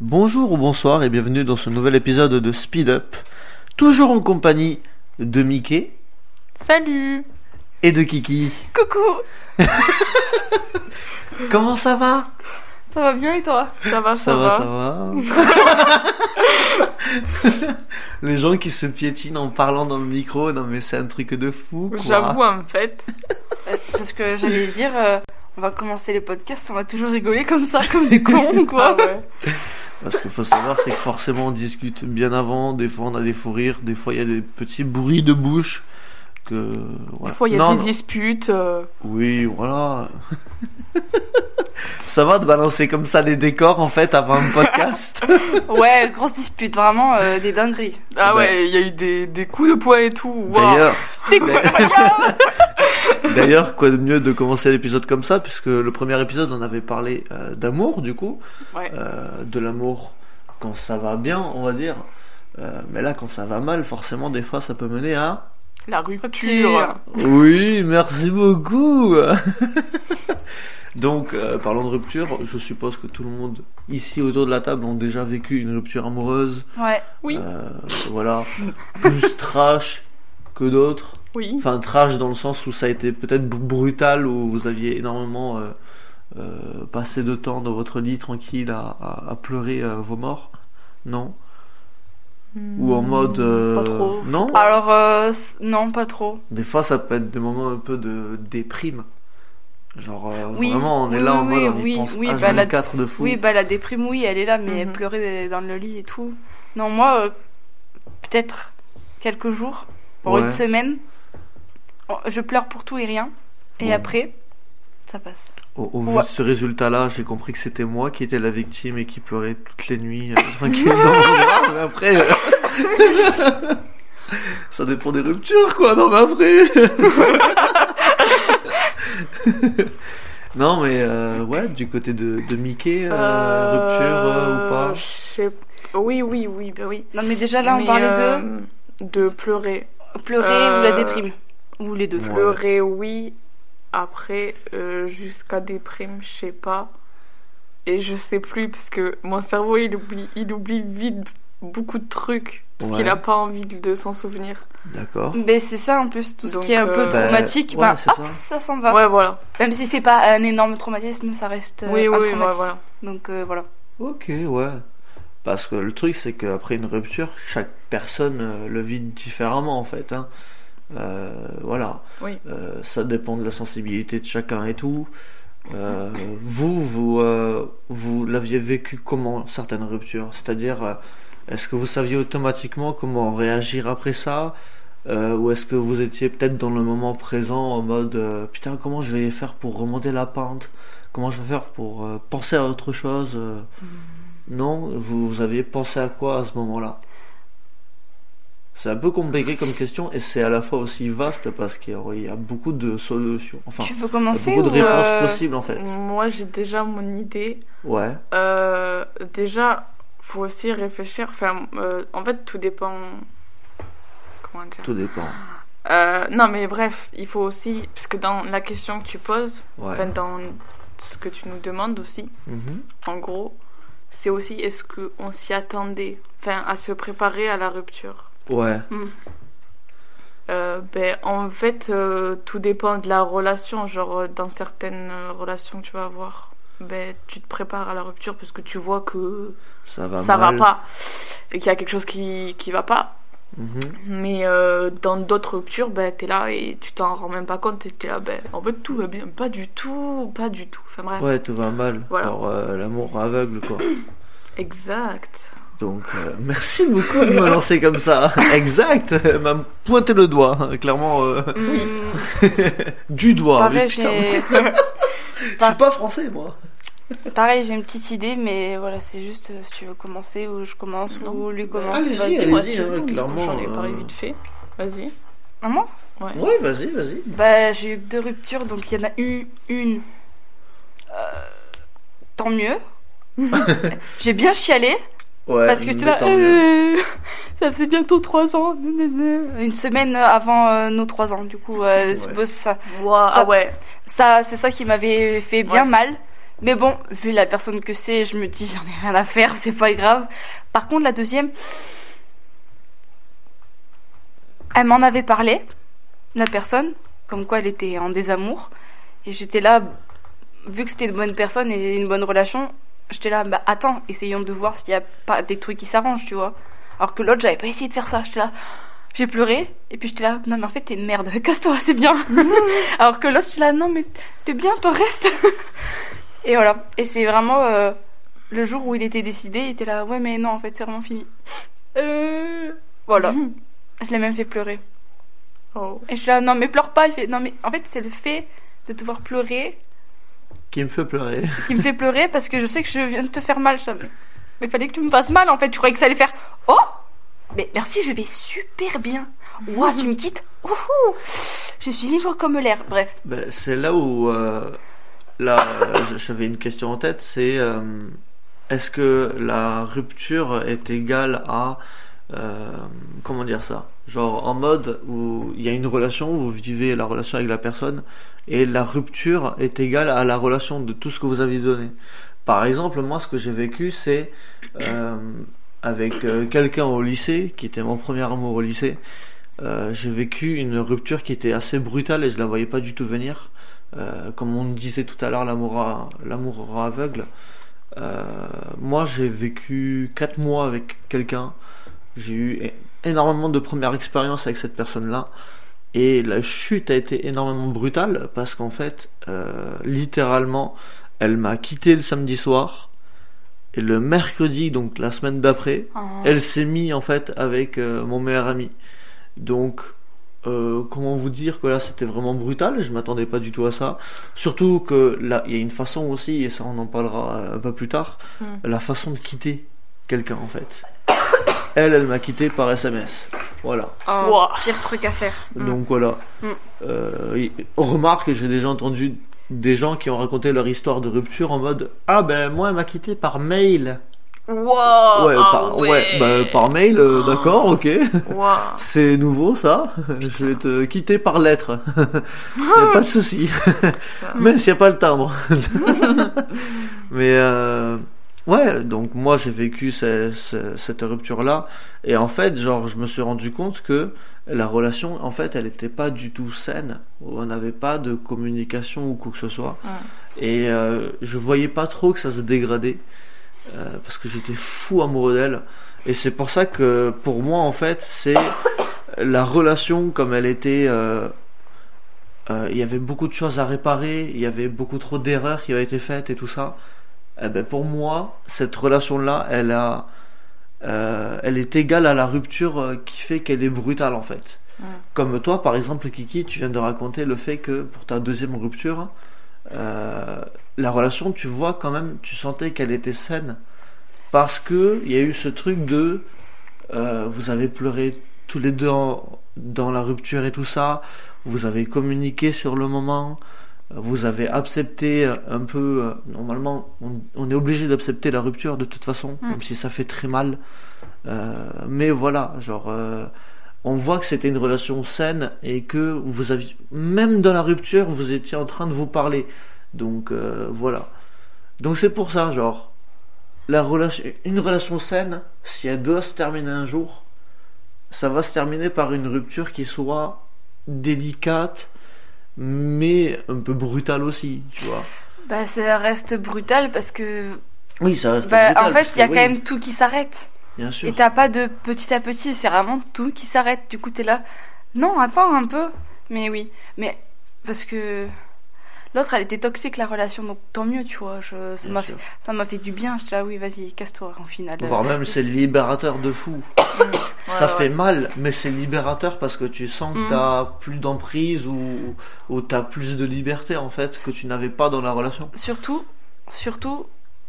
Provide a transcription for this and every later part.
Bonjour ou bonsoir et bienvenue dans ce nouvel épisode de Speed Up, toujours en compagnie de Mickey Salut et de Kiki. Coucou Comment ça va? Ça va bien et toi? Ça va, ça, Ça va, ça va. Les gens qui se piétinent en parlant dans le micro, non mais c'est un truc de fou. quoi. J'avoue en fait. Euh, Parce que j'allais dire, euh, on va commencer les podcasts, on va toujours rigoler comme ça, comme des cons, quoi. Ah ouais. Parce qu'il faut savoir, c'est que forcément on discute bien avant, des fois on a des fous rires, des fois il y a des petits bruits de bouche. Que, Des voilà. fois il y a Non, des non. disputes. euh, Oui, voilà. ça va de balancer comme ça des décors en fait avant un podcast Ouais, grosse dispute, vraiment euh, des dingueries. Ah ouais, il y a eu des, des coups de poing et tout. D'ailleurs, Des coups de poing. d'ailleurs, quoi de mieux de commencer l'épisode comme ça, puisque le premier épisode on avait parlé euh, d'amour du coup, Ouais. euh, de l'amour quand ça va bien, on va dire. Euh, mais là, quand ça va mal, forcément, des fois, ça peut mener à. La rupture. Rupture. Oui, merci beaucoup. Donc, euh, parlons de rupture. Je suppose que tout le monde ici autour de la table ont déjà vécu une rupture amoureuse. Ouais. Oui, Euh, voilà, plus trash que d'autres. oui. Enfin, trash dans le sens où ça a été peut-être brutal, où vous aviez énormément euh, passé de temps dans votre lit tranquille à, à- à pleurer vos morts. Non Ou en mode. euh, Pas trop. Non Alors, non, pas trop. Des fois, ça peut être des moments un peu de déprime. Genre, euh, Oui, vraiment, on est oui, là en oui, mode, on y oui, pense oui, bah, la- H24 de fou. Oui, bah la déprime, oui, elle est là, mais elle Mhm. pleurait dans le lit et tout. Non, moi, euh, peut-être quelques jours, pour Ouais. une semaine, Oh, je pleure pour tout et rien. Et Bon. après, ça passe. Au, au vu de ce résultat-là, j'ai compris que c'était moi qui étais la victime et qui pleurait toutes les nuits euh, tranquille dans mon bras. Mais après, euh, ça dépend des ruptures, quoi. Non, mais après. non, mais euh, ouais, du côté de, de Mickey, euh, Euh, rupture euh, ou pas Oui, oui, oui, bah oui. Non, mais déjà là, on Mais, parlait euh, de pleurer. de pleurer euh, ou la déprime. Ou les deux. Ouais. Pleurer, oui. Après, euh, jusqu'à déprime, je sais pas. Et je sais plus, parce que mon cerveau, il oublie, il oublie vite beaucoup de trucs. Parce Ouais. qu'il a pas envie de s'en souvenir. D'accord. Mais c'est ça en plus, tout ce Donc, qui est un peu euh, traumatique, bah, ben, ouais, c'est hop, ça. ça, s'en va. Ouais, voilà. Même si c'est pas un énorme traumatisme, ça reste euh, oui, un oui, ouais, traumatisme. voilà. Donc euh, voilà. Ok, ouais. Parce que le truc, c'est qu'après une rupture, chaque personne le vit différemment, en fait. Hein. Euh, voilà. Oui. Euh, ça dépend de la sensibilité de chacun et tout. Euh, vous, vous, euh, vous l'aviez vécu comment, certaines ruptures? C'est-à-dire, euh, est-ce que vous saviez automatiquement comment réagir après ça Euh, Ou est-ce que vous étiez peut-être dans le moment présent en mode euh, Putain, comment je vais faire pour remonter la pente? Comment je vais faire pour euh, penser à autre chose euh, Non? Vous, vous aviez pensé à quoi à ce moment-là? C'est un peu compliqué comme question et c'est à la fois aussi vaste parce qu'il y a- beaucoup de solutions. Enfin, tu veux il y a commencer beaucoup de réponses euh, possibles en fait. Moi, j'ai déjà mon idée. Ouais, Euh, déjà, faut aussi réfléchir. Enfin, euh, en fait, tout dépend. Comment dire? Tout dépend. Euh, Non, mais bref, il faut aussi. Parce que dans la question que tu poses, Ouais. dans ce que tu nous demandes aussi, Mhm. en gros, c'est aussi est-ce qu'on s'y attendait Enfin, à se préparer à la rupture? Ouais, Euh, ben, en fait, tout dépend de la relation. Genre, dans certaines relations que tu vas avoir, ben, tu te prépares à la rupture parce que tu vois que ça va ça va pas et qu'il y a quelque chose qui, qui va pas. Mhm. Mais euh, dans d'autres ruptures, ben, t'es là et tu t'en rends même pas compte. Et t'es là, ben, en fait, tout va bien. Pas du tout, pas du tout. Enfin, bref. Ouais, tout va mal. Voilà. Genre euh, l'amour aveugle quoi. Exact. Donc euh, merci beaucoup de me lancer comme ça. exact, elle m'a pointé le doigt, hein, clairement hum, du doigt. pareil, Mais putain, j'ai je suis pas français moi. Pareil, j'ai une petite idée, mais voilà, c'est juste euh, si tu veux commencer ou je commence Non. ou lui commence. Allez-y, vas-y. allez-y. moi, hein, clairement, J'en ai parlé euh, vite fait. Vas-y. Maman Ouais, vas-y, vas-y. Bah, j'ai eu deux ruptures, donc il y en a eu une. euh, tant mieux. j'ai bien chialé. Ouais, Parce que tu là, euh, ça faisait bientôt trois ans. Une semaine avant euh, nos trois ans, du coup, euh, c'est Ouais. beau, ça, Ça- ah ouais. ça, c'est ça qui m'avait fait bien Ouais. mal. Mais bon, vu la personne que c'est, je me dis, j'en ai rien à faire, c'est pas grave. Par contre, la deuxième, elle m'en avait parlé, la personne, comme quoi elle était en désamour. Et j'étais là, vu que c'était une bonne personne et une bonne relation, j'étais là, bah attends, essayons de voir s'il y a pas des trucs qui s'arrangent, tu vois. Alors que l'autre, j'avais pas essayé de faire ça. J'étais là, j'ai pleuré, et puis j'étais là, non mais en fait t'es une merde, casse-toi, c'est bien. Alors que l'autre, j'étais là, non mais t'es bien, toi reste. Et voilà, et c'est vraiment euh, le jour où il était décidé, il était là, ouais mais non, en fait c'est vraiment fini. Euh... Voilà, je l'ai même fait pleurer. Oh. Et je suis là, non mais pleure pas, il fait, non mais en fait c'est le fait de te voir pleurer Qui me fait pleurer. qui me fait pleurer parce que je sais que je viens de te faire mal. ça. Mais fallait que tu me fasses mal en fait. Tu croyais que ça allait faire Oh Mais merci, je vais super bien. Ouah, tu me quittes Ouhou Je suis libre comme l'air. Bref. Ben, c'est là où euh, là euh, j'avais une question en tête, c'est euh, est-ce que la rupture est égale à euh, comment dire ça? Genre en mode où il y a une relation, vous vivez la relation avec la personne et la rupture est égale à la relation de tout ce que vous avez donné. Par exemple, moi ce que j'ai vécu c'est avec quelqu'un au lycée qui était mon premier amour au lycée. J'ai vécu une rupture qui était assez brutale et je la voyais pas du tout venir. Euh, comme on disait tout à l'heure, l'amour l'amour aveugle. Euh, moi, j'ai vécu 4 mois avec quelqu'un. J'ai eu énormément de premières expériences avec cette personne-là. Et la chute a été énormément brutale parce qu'en fait, euh, littéralement, elle m'a quitté le samedi soir. Et le mercredi, donc la semaine d'après, Oh. elle s'est mise en fait avec euh, mon meilleur ami. Donc, euh, comment vous dire que là c'était vraiment brutal, je m'attendais pas du tout à ça. Surtout que là, il y a une façon aussi, et ça on en parlera un peu plus tard, Mm. la façon de quitter quelqu'un en fait. Elle, elle m'a quitté par SMS. Voilà. Oh, Ouah. Pire truc à faire. Mm. Donc voilà. Mm. Euh, remarque, j'ai déjà entendu des gens qui ont raconté leur histoire de rupture en mode Ah ben moi elle m'a quitté par mail. Wow, ouais, ah par, ouais. ouais, bah, par mail, euh, d'accord, ok. Wow. C'est nouveau ça. Je vais te quitter par lettre. a pas de souci. Mais s'il n'y a pas le timbre. Mais euh, ouais, donc moi j'ai vécu ce- ce- cette rupture là et en fait, genre je me suis rendu compte que la relation en fait, elle était pas du tout saine. On n'avait pas de communication ou quoi que ce soit. Et euh, je voyais pas trop que ça se dégradait euh, parce que j'étais fou amoureux d'elle. Et c'est pour ça que pour moi en fait, c'est la relation comme elle était. euh, euh, il y avait beaucoup de choses à réparer, il y avait beaucoup trop d'erreurs qui avaient été faites et tout ça. Eh ben pour moi, cette relation-là, elle a, euh, elle est égale à la rupture qui fait qu'elle est brutale en fait. Ouais. Comme toi, par exemple, Kiki, tu viens de raconter le fait que pour ta deuxième rupture, euh, la relation, tu vois quand même, tu sentais qu'elle était saine parce que il y a eu ce truc de, euh, vous avez pleuré tous les deux en- dans la rupture et tout ça, vous avez communiqué sur le moment, vous avez accepté un peu, euh, normalement, on, on est obligé d'accepter la rupture de toute façon, Mm. même si ça fait très mal. Euh, mais voilà, genre, euh, on voit que c'était une relation saine et que vous aviez, même dans la rupture, vous étiez en train de vous parler. Donc euh, voilà. Donc c'est pour ça, genre, la relation, une relation saine, si elle doit se terminer un jour, ça va se terminer par une rupture qui soit délicate, mais un peu brutale aussi, tu vois. Bah, ça reste brutal parce que. Oui, ça reste Bah, brutal. en parce fait, il y a quand même tout qui s'arrête. Bien sûr. Et t'as pas de petit à petit, c'est vraiment tout qui s'arrête. Du coup, t'es là. Non, attends un peu. Mais oui. Mais parce que l'autre, elle était toxique, la relation. Donc tant mieux, tu vois. Je, ça m'a fait, ça m'a fait du bien. J'étais là, oui, vas-y, casse-toi en finale. Voire même c'est libérateur de fou. ça Ouais, fait ouais. mal, mais c'est libérateur parce que tu sens que Mm. t'as plus d'emprise ou, ou t'as plus de liberté en fait que tu n'avais pas dans la relation. Surtout, surtout,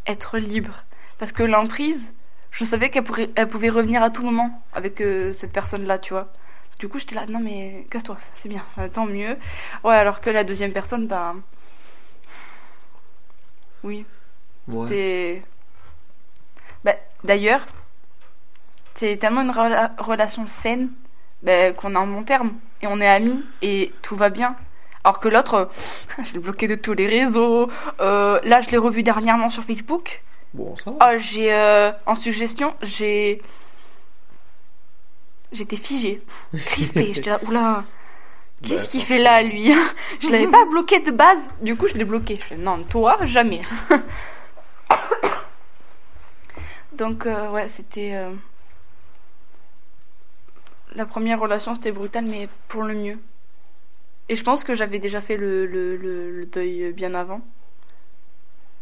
être libre. Parce que l'emprise, je savais qu'elle pouvait revenir à tout moment avec euh, cette personne-là, tu vois. Du coup, j'étais là, non mais casse-toi, c'est bien, euh, tant mieux. Ouais, alors que la deuxième personne, bah. Oui, Ouais. c'était. Bah, D'ailleurs, c'est tellement une rela- relation saine bah, qu'on est en bon terme et on est amis et tout va bien. Alors que l'autre, euh, je l'ai bloqué de tous les réseaux. Euh, là, je l'ai revu dernièrement sur Facebook. Bon, ça va. Oh, j'ai en suggestion, j'ai j'étais figée, crispée. J'étais là, oula, qu'est-ce Bah, qu'il fait là, lui Je l'avais pas bloqué de base, du coup, je l'ai bloqué. Je fais non, toi, jamais. Donc, euh, ouais, c'était euh, la première relation, c'était brutal, mais pour le mieux. Et je pense que j'avais déjà fait le, le, le- le deuil bien avant.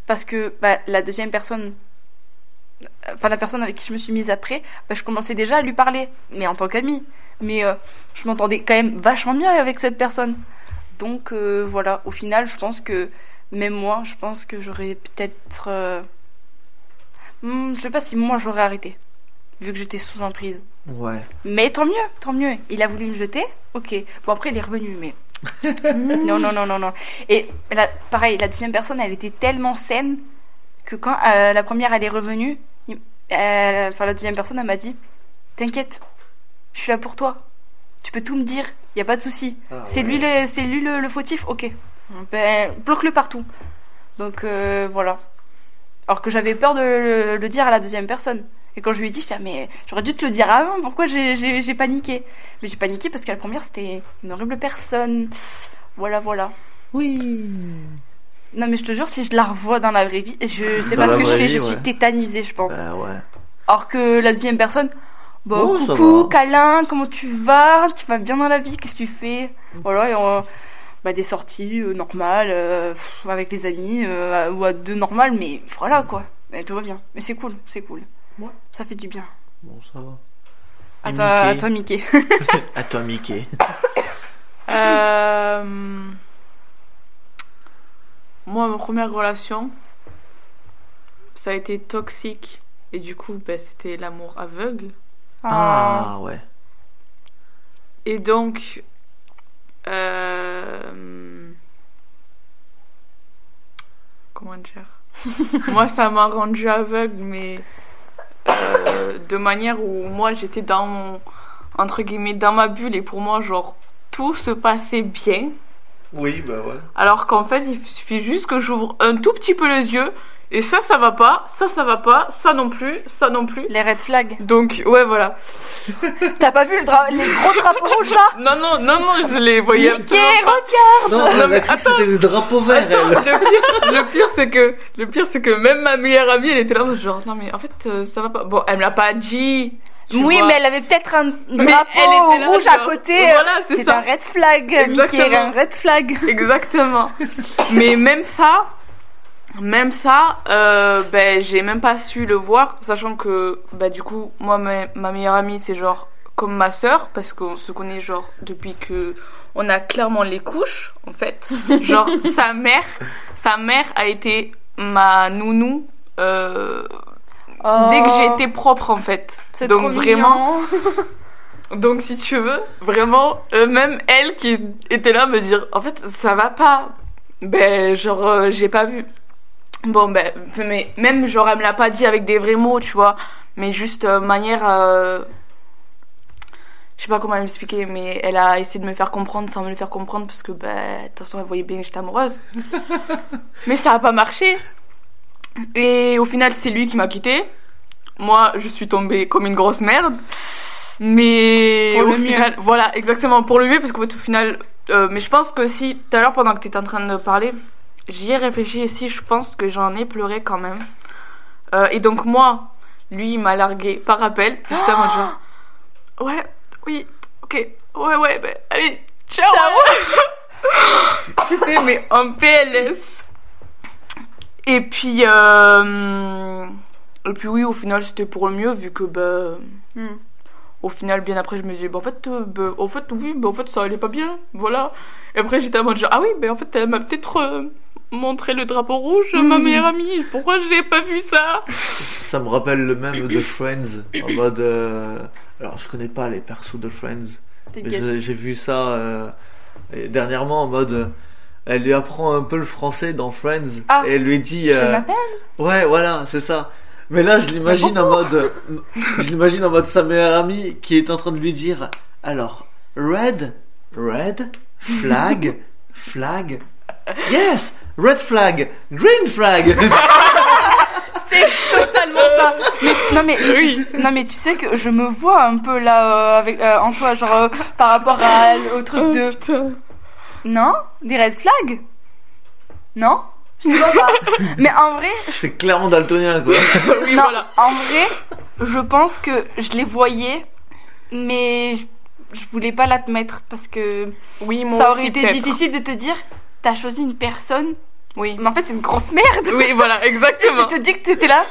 Parce que bah, la deuxième personne, enfin la personne avec qui je me suis mise après, bah, je commençais déjà à lui parler, mais en tant qu'amie. Mais euh, je m'entendais quand même vachement bien avec cette personne. Donc euh, voilà, au final, je pense que même moi, je pense que j'aurais peut-être. euh, hmm, je sais pas si moi j'aurais arrêté, vu que j'étais sous emprise. Ouais. Mais tant mieux, tant mieux. Il a voulu me jeter, ok. Bon après il est revenu, mais non non non non non. Et la, pareil, la deuxième personne, elle était tellement saine que quand euh, la première elle est revenue, il- euh, enfin la deuxième personne elle m'a dit, t'inquiète, je suis là pour toi. Tu peux tout me dire, y a pas de souci. Ah, c'est ouais. lui le, c'est lui le, le fautif, ok. Ben bloque-le partout. Donc euh, voilà. Alors que j'avais peur de le, le dire à la deuxième personne. Et quand je lui ai dit, je dis, ah, mais j'aurais dû te le dire avant, pourquoi j'ai- j'ai j'ai paniqué? Mais j'ai paniqué parce que la première, c'était une horrible personne. Voilà, voilà. Oui. Non, mais je te jure, si je la revois dans la vraie vie, je sais Dans pas ce la que je vraie fais, vie, je ouais. suis tétanisée, je pense. Bah ouais. Alors que la deuxième personne, bah, Oh, ça coucou, va. câlin, comment tu vas? Tu vas bien dans la vie, qu'est-ce que tu fais? Voilà, et on- bah, des sorties euh, normales, euh, pff, avec les amis, euh, ou à deux normales, mais voilà quoi. Et tout va bien. Mais c'est cool, c'est cool. Ouais. Ça fait du bien. Bon, ça va. À Et toi, à Mickey toi, Mickey. À toi, Mickey. Euh, Moi, ma première relation, ça a été toxique. Et du coup, ben, c'était l'amour aveugle. Ah, ouais. Et donc, euh, comment dire? Moi, ça m'a rendu aveugle, mais euh, de manière où moi, j'étais dans mon, entre guillemets, dans ma bulle, et pour moi, genre, tout se passait bien. Oui, bah ouais. Alors qu'en fait, il suffit juste que j'ouvre un tout petit peu les yeux, et ça, ça va pas, ça, ça va pas, ça non plus, ça non plus. Les red flags. Donc, ouais, voilà. T'as pas vu le dra- les gros drapeaux rouges là? Non, non, non, non, je les voyais Mickey, absolument pas. Non, Non, mais a cru que c'était des drapeaux verts, elle. le pire, le pire c'est que le pire c'est que même ma meilleure amie elle était là genre non mais en fait euh, ça va pas bon elle me l'a pas dit Oui, vois. mais elle avait peut-être un drapeau elle était là, rouge à côté. voilà, c'est un red flag, Mickey, Exactement. un red flag. exactement mais même ça même ça euh, ben j'ai même pas su le voir sachant que bah du coup moi ma, ma meilleure amie c'est genre comme ma sœur parce qu'on se connaît genre depuis que on a clairement les couches en fait genre sa mère sa mère a été ma nounou euh, dès que j'ai été propre en fait. Oh, C'est Donc trop vraiment, donc si tu veux, vraiment, euh, même elle qui était là me dire, en fait, ça va pas. Ben genre euh, j'ai pas vu. Bon ben mais même genre elle me l'a pas dit avec des vrais mots, tu vois, mais juste euh, manière. Je sais pas comment m'expliquer, mais elle a essayé de me faire comprendre sans me le faire comprendre parce que, ben, de toute façon, elle voyait bien que j'étais amoureuse. mais ça a pas marché. Et au final, c'est lui qui m'a quitté. Moi, je suis tombée comme une grosse merde. Mais Pour au mieux. final, voilà, exactement, pour le mieux, parce qu'en fait, au final, euh, mais je pense que si, tout à l'heure, pendant que tu étais en train de parler, j'y ai réfléchi et si, je pense que j'en ai pleuré quand même. Euh, et donc, moi, lui, il m'a largué par appel, juste avant, genre, ouais, oui, ok, ouais, ouais, ben, allez, ciao! J'étais, mais en PLS. Et puis, euh, et puis oui, au final, c'était pour le mieux, vu que, ben, Hmm. au final, bien après, je me disais, bah, en fait, euh, bah, en fait, oui, bah, en fait, ça allait pas bien, voilà. Et après, j'étais à mode genre, ah oui, mais en fait, elle m'a peut-être euh, montré le drapeau rouge, ma Mhm. meilleure amie, pourquoi j'ai pas vu ça? Ça me rappelle le même de Friends, en mode... euh, Alors, je connais pas les persos de Friends, mais j'ai vu ça euh, dernièrement en mode... Elle lui apprend un peu le français dans Friends, Ah, et elle lui dit... Je euh, m'appelle. Ouais, voilà, c'est ça. Mais là, je l'imagine en mode, je l'imagine en mode sa meilleure amie qui est en train de lui dire, alors, red, red, flag, Flag. Yes Red flag Green flag. C'est totalement ça. Mais, non mais tu, non mais tu sais que je me vois un peu là euh, avec euh, en toi genre euh, par rapport à, au truc de non? Des red flags? Non? Je ne vois pas. Mais en vrai C'est clairement daltonien quoi. Oui, non voilà. en vrai je pense que je les voyais mais je, je voulais pas l'admettre parce que Oui, moi ça aussi, aurait été difficile de te dire t'as choisi une personne Oui. mais en fait c'est une grosse merde. Oui, voilà, Et exactement. tu te dis que t'étais là.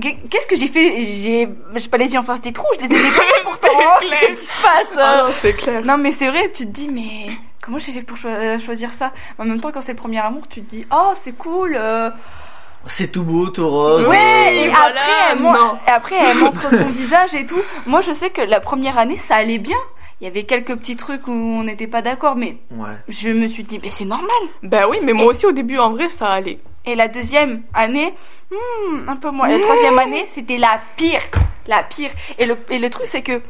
Qu'est- Qu'est-ce que j'ai fait? J'ai, j'ai pas les yeux en face des trous, je les ai nettoyés pour savoir qu'est-ce qui se passe. Ah non, c'est clair. Non mais c'est vrai, tu te dis mais comment j'ai fait pour cho- euh, choisir ça? En même temps quand c'est le premier amour, tu te dis oh c'est cool. euh. C'est tout beau, tout rose. Ouais. euh, Et voilà, après, elle, mon- non. et après elle montre son visage et tout. Moi je sais que la première année ça allait bien. Il y avait quelques petits trucs où on n'était pas d'accord, mais Ouais. je me suis dit mais c'est normal. Bah oui, mais moi aussi au début, en vrai, ça allait. Et la deuxième année, hmm, un peu moins. La troisième année, c'était la pire. La pire. Et le, et le truc, c'est que.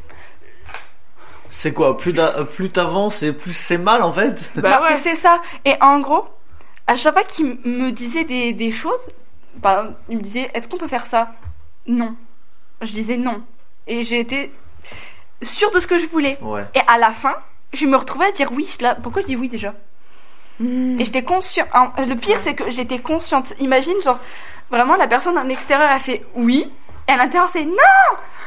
C'est quoi Plus plus t'avances et plus c'est mal en fait? Bah ouais. c'est ça. Et en gros, à chaque fois qu'il me disait des, des choses, bah, il me disait Est-ce qu'on peut faire ça? Non. Je disais non. Et j'ai été sûre de ce que je voulais. Ouais. Et à la fin, je me retrouvais à dire oui. Là, pourquoi je dis oui déjà? Et j'étais consciente. Le pire, c'est que j'étais consciente. Imagine, genre, vraiment, la personne en extérieur a fait oui. Et à l'intérieur, c'est non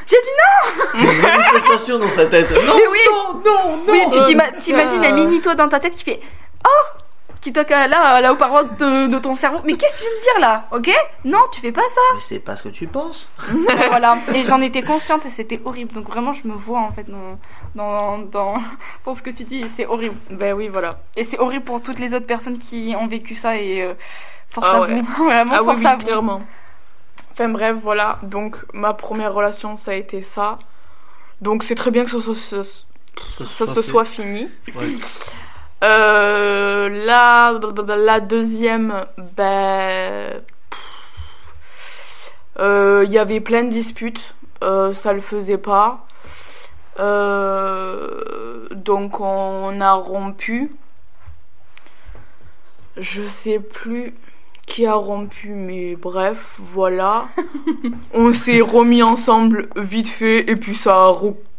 J'ai dit a une manifestation dans sa tête. Non, oui. non, non, non. oui. Tu t'ima- t'imagines un euh. mini toi dans ta tête qui fait oh Qui toque à- là, là, aux parois de, de ton cerveau. Mais qu'est-ce que tu viens de dire là? Ok? Non, tu fais pas ça. Mais c'est pas ce que tu penses. voilà. Et j'en étais consciente et c'était horrible. Donc vraiment, je me vois en fait dans, dans, dans, dans ce que tu dis. et C'est horrible. Ben oui, voilà. Et c'est horrible pour toutes les autres personnes qui ont vécu ça et euh, force Ah à ouais. vous. Vraiment, Ah force oui, à vous. clairement. Enfin bref, voilà. Donc ma première relation, ça a été ça. Donc c'est très bien que ça, se- se- ça se soit fini. Ouais. Euh, la, la deuxième, ben, euh, il y avait plein de disputes, euh, ça le faisait pas. Donc on a rompu. Je sais plus qui a rompu, mais bref, voilà. on s'est remis ensemble vite fait et puis ça a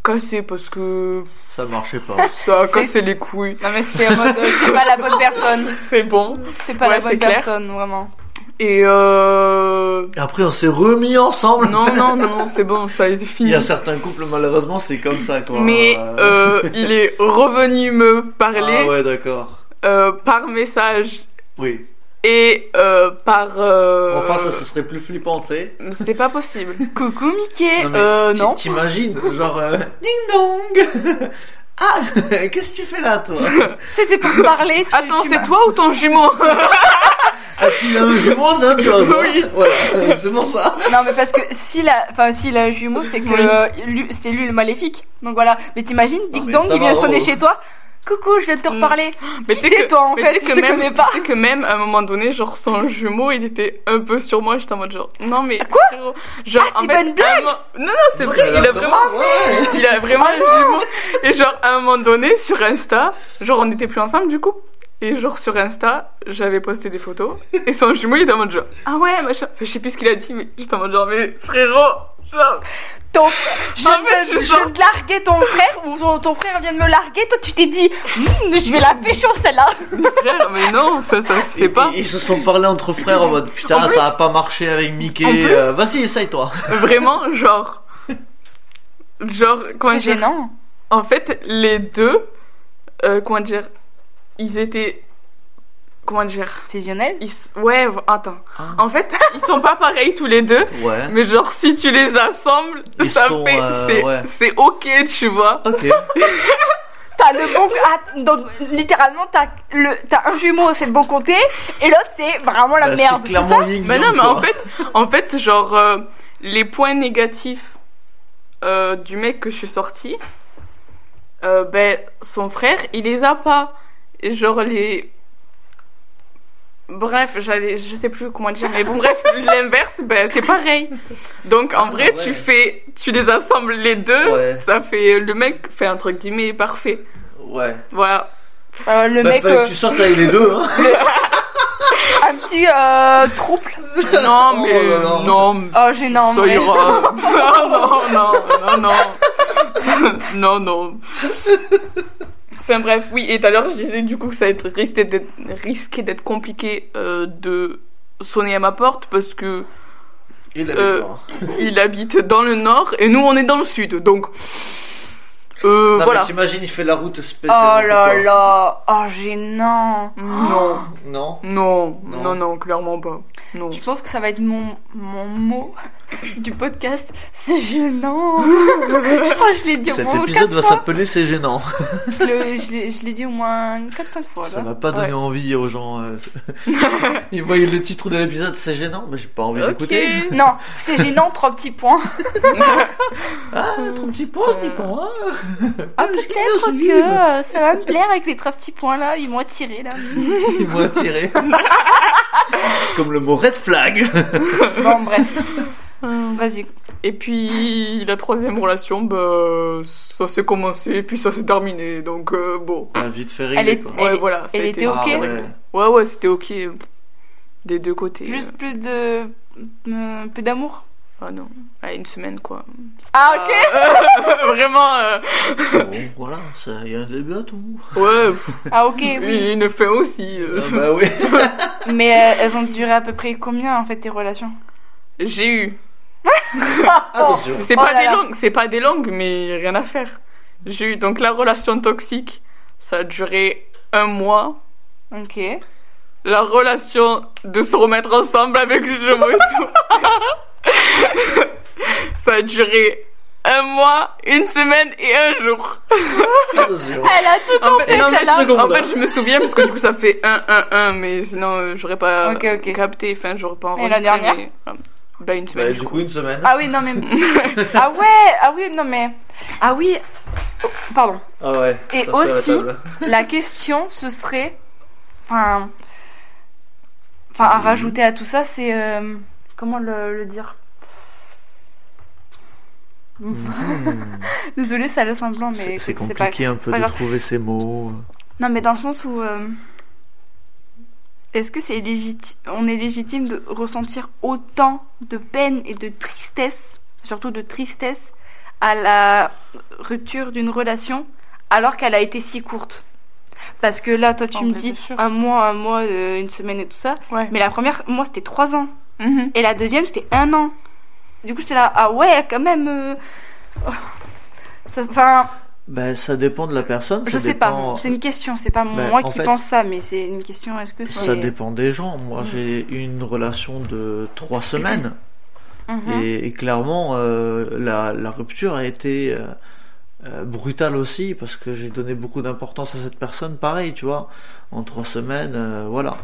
recassé parce que Ça marchait pas. ça a C'est- cassé les couilles. Non mais c'est en mode, euh, c'est pas la bonne personne. C'est bon. C'est pas Ouais, la bonne clair. personne, vraiment. Et euh... Et après, on s'est remis ensemble. Non, non, non, non, c'est bon, ça a été Il fini. y a certains couples, malheureusement, c'est comme ça, quoi. Mais Euh, euh, il est revenu me parler Ah ouais, d'accord. euh, par message Oui. Et euh, par... euh, Enfin, ça, ce serait plus flippant, tu sais. C'est pas possible. Coucou Mickey. Non, euh, non. T'imagines, genre, euh, ding dong Ah, qu'est-ce que tu fais là, toi C'était pour te parler. Tu, Attends, c'est toi ou ton jumeau Ah, s'il a un jumeau, c'est autre chose. hein. Oui. Voilà, c'est pour ça. Non mais parce que s'il a, enfin s'il a un jumeau, c'est que Oui. euh, lui- c'est lui le maléfique. Donc voilà. Mais t'imagines, mais Dong, il vient sonner oh. chez toi. Coucou, je viens de te Mm. reparler. Mais Qui tu sais t'es que- toi en fait Je que te même- connais pas. Tu sais que même à un moment donné, genre son jumeau, il était un peu sur moi. J'étais en mode genre non mais Quoi frérot, genre Ah, en c'est fait, pas une blague à un moment- Non non c'est vrai, il a vraiment Ouais. il a vraiment Oh un jumeau. Et genre, à un moment donné, sur Insta, genre, on n'était plus ensemble du coup. Et genre, sur Insta, j'avais posté des photos. Et son jumeau, il était en mode genre, ah ouais, machin. Enfin, je sais plus ce qu'il a dit, mais j'étais en mode genre, mais frérot, Ton, je, En fait, viens de- je je sens- viens de larguer ton frère ou ton, ton frère vient de me larguer. Toi, tu t'es dit, Hmm, je vais la pécho celle-là. mais non, ça, ça se fait pas. Ils, ils se sont parlé entre frères en mode putain, En plus- ça a pas marché avec Mickey. Euh, Vas-y, essaye-toi. Vraiment, genre, genre, comment C'est gênant. en fait, les deux, euh, comment dire, ils étaient, comment dire, Fusionnel. ils, ouais, attends. Ah. En fait, ils sont pas pareils tous les deux. Ouais. Mais genre, si tu les assembles, Ils ça sont, fait. euh, c'est, ouais. c'est ok, tu vois. Ok. T'as le bon, ah, donc littéralement t'as le, t'as un jumeau, c'est le bon côté, et l'autre c'est vraiment la Bah, merde. c'est clairement yin Mais non, mais en fait, en fait, genre, euh, les points négatifs euh, du mec que je suis sortie, euh, ben, son frère, il les a pas. Et genre, les. Bref, j'allais, je sais plus comment dire, mais bon, bref, l'inverse, ben, c'est pareil. Donc, en Ah, vrai, ouais. tu fais, tu les assembles les deux, Ouais. ça fait, le mec fait un truc guillemets parfait. Ouais. Voilà. Euh, le Bah, mec, que euh, tu sortes avec les deux, hein. un petit euh, trouble. Non, Oh mais là. non, mais Oh, gênant. ça mais- ira. non, non, non, non, non, non. Enfin bref, oui. Et tout à l'heure, je disais du coup que ça être risqué d'être risqué d'être compliqué euh, de sonner à ma porte parce que Il Euh, il habite dans le nord et nous on est dans le sud, donc euh, Non, voilà. t'imagines, il fait la route Oh spéciale. là là. Oh, gênant. Non, Non. non, Non. non, non, clairement pas. Non. Je pense que ça va être mon, mon mot du podcast. C'est gênant. je crois que je l'ai dit au Cet moins épisode 4 va s'appeler C'est gênant. Je l'ai- dit au moins 4-5 fois. Ça va pas donner Ouais. envie aux gens. euh, Ils voient le titre de l'épisode, c'est gênant, mais j'ai pas envie d'écouter. Non, c'est gênant, trois petits points. Ah, trop petit point, je dis pas. hein. Ah, peut-être que ça va me plaire avec les trois petits points là. Ils m'ont attiré là. Ils m'ont attiré. Comme le mot red flag. Bon, bref. Vas-y. Et puis la troisième relation, bah, ça s'est commencé, puis ça s'est terminé, donc euh, bon. Ah, vite fait Elle régler est- quoi. Elle Ouais, est- voilà. ça a elle été- était ok Ah, ouais. Ouais, ouais, c'était ok des deux côtés. Juste plus de. Peu d'amour? Ah non, à une semaine quoi. C'est Ah, pas- Vraiment. euh, Bon, voilà, ça- il y a un début à tout. Ouais, Ah, ok, oui. une fin aussi. euh. Ah, bah oui. Mais euh, elles ont duré à peu près combien en fait tes relations? J'ai eu. Attention. C'est Oh pas là des là. longues, c'est pas des longues, mais rien à faire. J'ai eu donc la relation toxique, ça a duré un mois. Ok. La relation de se remettre ensemble avec le jumeau et tout. ça a duré un mois, une semaine et un jour. Attention. Elle a tout En fait, secondes. en fait, je me souviens parce que du coup ça fait 1, 1, 1, mais sinon euh, j'aurais pas Ok, ok. capté, enfin j'aurais pas Et la enregistré. dernière mais, bah une semaine. Bah, du coup. coup, une semaine. Ah oui, non mais. ah ouais, ah oui, non mais. Ah oui. Oh, Pardon. Ah ouais. Et la aussi-. La question, ce serait. Enfin. Enfin, à rajouter à tout ça, c'est. euh, Comment le, le dire? Mhm. Désolée, ça laisse un blanc, mais. C'est pas- compliqué un peu de grave. trouver ces mots. Non, mais dans le sens où. euh, Est-ce que c'est légitime On est légitime de ressentir autant de peine et de tristesse, surtout de tristesse, à la rupture d'une relation alors qu'elle a été si courte? Parce que là, toi, tu Oh, me dis un mois, un mois, euh, une semaine et tout ça. Ouais. Mais la première, moi, c'était trois ans. Mhm. Et la deuxième, c'était un an. Du coup, j'étais là, ah ouais, quand même. euh, oh. Ben, ça dépend de la personne. je ça sais dépend- pas. C'est une question. C'est pas Ben, moi qui fait- pense ça, mais c'est une question. Est-ce que. Ça dépend des gens. Moi, Mhm. j'ai eu une relation de trois semaines. Mhm. Et, et clairement, euh, la, la rupture a été euh, euh, brutale aussi parce que j'ai donné beaucoup d'importance à cette personne. Pareil, tu vois, en trois semaines, euh, voilà.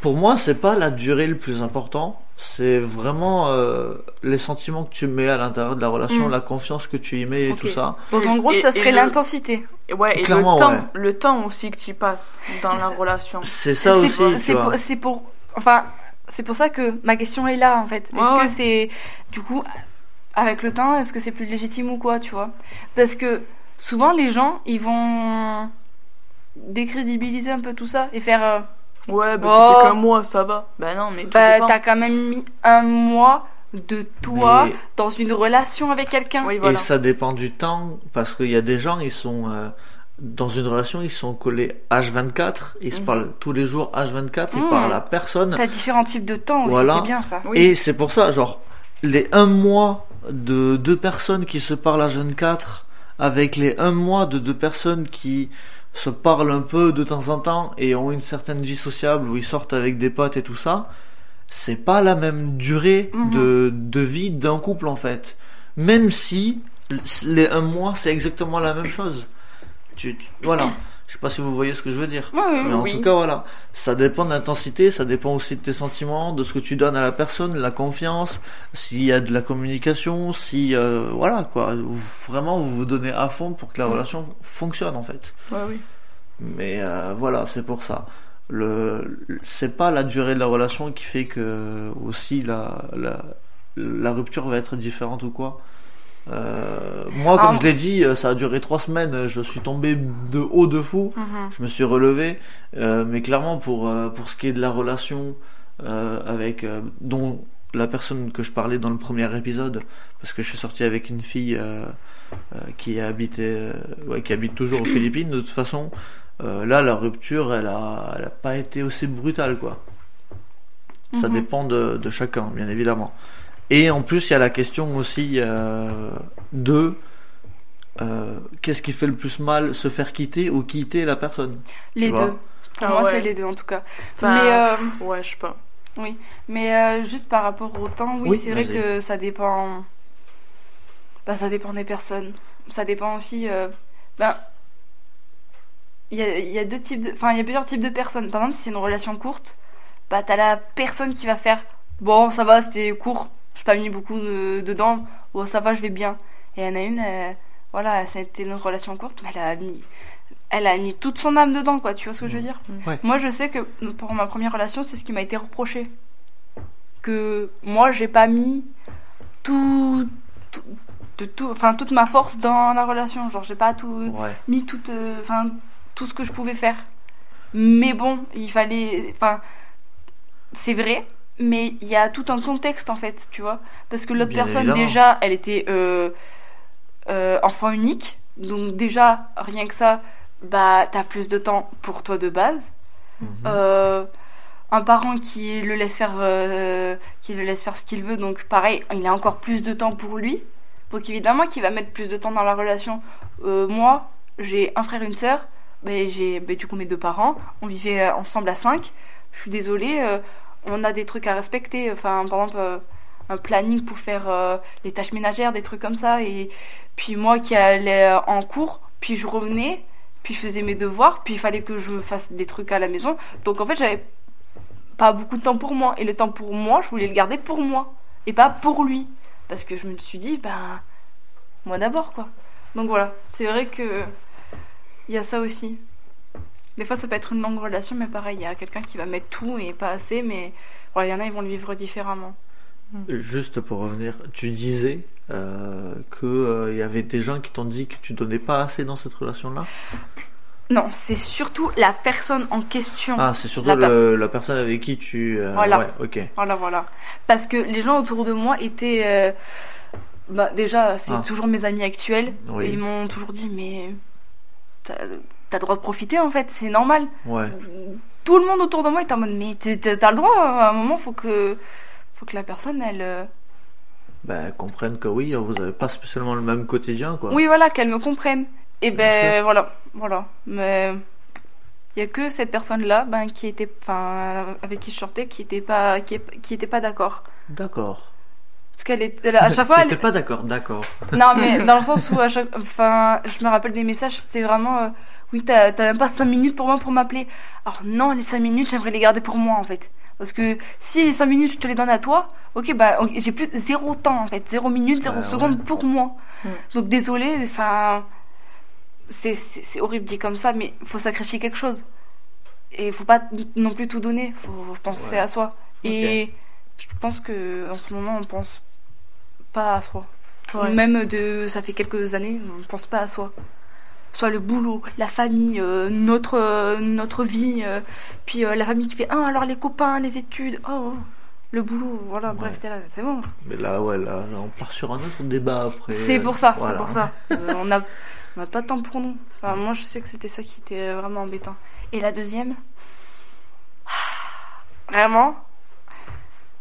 Pour moi, c'est pas la durée le plus important. C'est vraiment euh, les sentiments que tu mets à l'intérieur de la relation, Mm. la confiance que tu y mets et tout ça. Donc en gros, Et- ça serait l'intensité. Ouais, et Clairement, le temps, ouais. le temps aussi que tu passes dans la relation. C'est ça aussi, C'est pour. Enfin, c'est pour ça que ma question est là, en fait. Est-ce Ouais, que ouais. c'est. Du coup, avec le temps, est-ce que c'est plus légitime ou quoi, tu vois? Parce que souvent, les gens, ils vont décrédibiliser un peu tout ça et faire. euh, Ouais, bah Oh. c'était qu'un mois, ça va. Bah non, mais bah, t'as quand même mis un mois de toi Mais- dans une relation avec quelqu'un. Oui, voilà. Et ça dépend du temps, parce qu'il y a des gens, ils sont euh, dans une relation, ils sont collés H24, ils se Mhm. parlent tous les jours H24, ils Mhm. parlent à personne. T'as différents types de temps aussi, Voilà. c'est bien ça. Oui. Et c'est pour ça, genre, les un mois de deux personnes qui se parlent H24, avec les un mois de deux personnes qui se parlent un peu de temps en temps et ont une certaine vie sociable où ils sortent avec des potes et tout ça, c'est pas la même durée Mhm. de, de vie d'un couple en fait. Même si les un mois c'est exactement la même chose. Tu, tu- voilà. Je sais pas si vous voyez ce que je veux dire. Ouais, Mais en Oui. tout cas, voilà. Ça dépend de l'intensité, ça dépend aussi de tes sentiments, de ce que tu donnes à la personne, la confiance, s'il y a de la communication, si, euh, voilà, quoi. Vous- Vraiment, vous vous donnez à fond pour que la relation fonctionne, en fait. Ouais, oui. Mais euh, voilà, c'est pour ça. Le, c'est pas la durée de la relation qui fait que aussi la, la, la rupture va être différente ou quoi. Euh, moi, comme Ah. je l'ai dit, euh, ça a duré trois semaines. Je suis tombé de haut de fou. Mhm. Je me suis relevé. Euh, mais clairement, pour, euh, pour ce qui est de la relation euh, avec euh, dont la personne que je parlais dans le premier épisode, parce que je suis sorti avec une fille euh, euh, qui habite, euh, ouais, qui habite toujours aux Philippines. De toute façon, euh, là, la rupture, elle a, elle a pas été aussi brutale, quoi. Ça Mhm. dépend de, de chacun, bien évidemment. Et en plus, il y a la question aussi euh, de euh, qu'est-ce qui fait le plus mal, se faire quitter ou quitter la personne. Les deux. Pour Ah moi, ouais. c'est les deux en tout cas. Enfin, mais euh, Ouais, je sais pas. mais euh, juste par rapport au temps, oui, Oui, c'est vrai que ça dépend. Bah, ça dépend des personnes. Ça dépend aussi. euh, Ben, il y a, il y a deux types de... Enfin, il y a plusieurs types de personnes. Par exemple, si c'est une relation courte, bah, t'as la personne qui va faire Bon, ça va, c'était court, je pas mis beaucoup de- dedans, bon, ça va, je vais bien. Et il y en a une, euh, voilà, c'était une relation courte, mais elle a mis. Elle a mis toute son âme dedans, quoi, tu vois ce que je veux dire? Ouais. Moi, je sais que pour ma première relation, c'est ce qui m'a été reproché. Que moi, j'ai pas mis tout, tout, de tout, enfin, toute ma force dans la relation. Genre, j'ai pas tout Ouais. mis tout, euh, enfin, tout ce que je pouvais faire. Mais bon, il fallait, enfin, c'est vrai, mais il y a tout un contexte en fait, tu vois, parce que l'autre Bien personne évidemment. déjà, elle était euh, euh, enfant unique, donc déjà rien que ça, bah t'as plus de temps pour toi de base. Mhm. Euh, un parent qui le laisse faire, qui le laisse faire ce qu'il veut, donc pareil, il a encore plus de temps pour lui. Donc évidemment qu'il va mettre plus de temps dans la relation. Moi, j'ai un frère, une sœur. Ben, j'ai ben, du coup mes deux parents. On vivait ensemble à cinq. Je suis désolée, on a des trucs à respecter. Enfin, par exemple, euh, un planning pour faire euh, les tâches ménagères, des trucs comme ça. Et puis moi qui allais euh, en cours, puis je revenais, puis je faisais mes devoirs, puis il fallait que je fasse des trucs à la maison. Donc en fait, j'avais pas beaucoup de temps pour moi. Et le temps pour moi, je voulais le garder pour moi. Et pas pour lui. Parce que je me suis dit, ben, moi d'abord, quoi. Donc voilà, c'est vrai que il y a ça aussi. Des fois, ça peut être une longue relation, mais pareil, il y a quelqu'un qui va mettre tout et pas assez, mais voilà, il y en a, ils vont le vivre différemment. Juste pour revenir, tu disais euh, que euh, y avait des gens qui t'ont dit que tu donnais pas assez dans cette relation-là? Non, c'est surtout la personne en question. Ah, c'est surtout La le- la personne avec qui tu. euh, Voilà. Ouais, ok. Voilà, voilà. Parce que les gens autour de moi étaient. bah, déjà, c'est Ah. toujours mes amis actuels. Oui. Et ils m'ont toujours dit, mais. T'as le droit de profiter, en fait, c'est normal. Ouais. Tout le monde autour de moi est en mode, mais t'as le droit, à un moment, faut que. Faut que la personne, elle. Ben, comprennent que oui, vous avez pas spécialement le même quotidien, quoi. Oui, voilà, qu'elle me comprenne. Et Bien ben, sûr. voilà, voilà. Mais. Il y a que cette personne-là, ben, qui était. Enfin, avec qui je sortais, qui était pas, qui, qui était pas d'accord. D'accord. Parce qu'elle est. elle- À chaque fois, elle, pas d'accord, d'accord. Non, mais dans le sens où, à chaque... enfin, je me rappelle des messages, c'était vraiment. euh, oui, t'as même pas 5 minutes pour moi pour m'appeler. Alors, non, les 5 minutes, j'aimerais les garder pour moi, en fait. Parce que si les 5 minutes, je te les donne à toi, ok, bah, j'ai plus zéro temps, en fait. Zéro minute, zéro Ouais, seconde ouais. pour moi. Mm. Donc, désolé, enfin. C'est horrible dit comme ça, mais faut sacrifier quelque chose. Et faut pas non plus tout donner, faut penser Ouais. à soi. Et je pense que en ce moment, on pense pas à soi. Même de, ça fait quelques années, on ne pense pas à soi. Soit le boulot, la famille, euh, notre, euh, notre vie, euh, puis la famille qui fait ah alors les copains, les études, oh, le boulot, voilà, bref, Ouais. c'est bon. Mais là, ouais, là, on part sur un autre débat après. C'est pour ça, Voilà. c'est pour ça. On n'a on n'a pas de temps pour nous. Enfin, moi, je sais que c'était ça qui était vraiment embêtant. Et la deuxième, vraiment,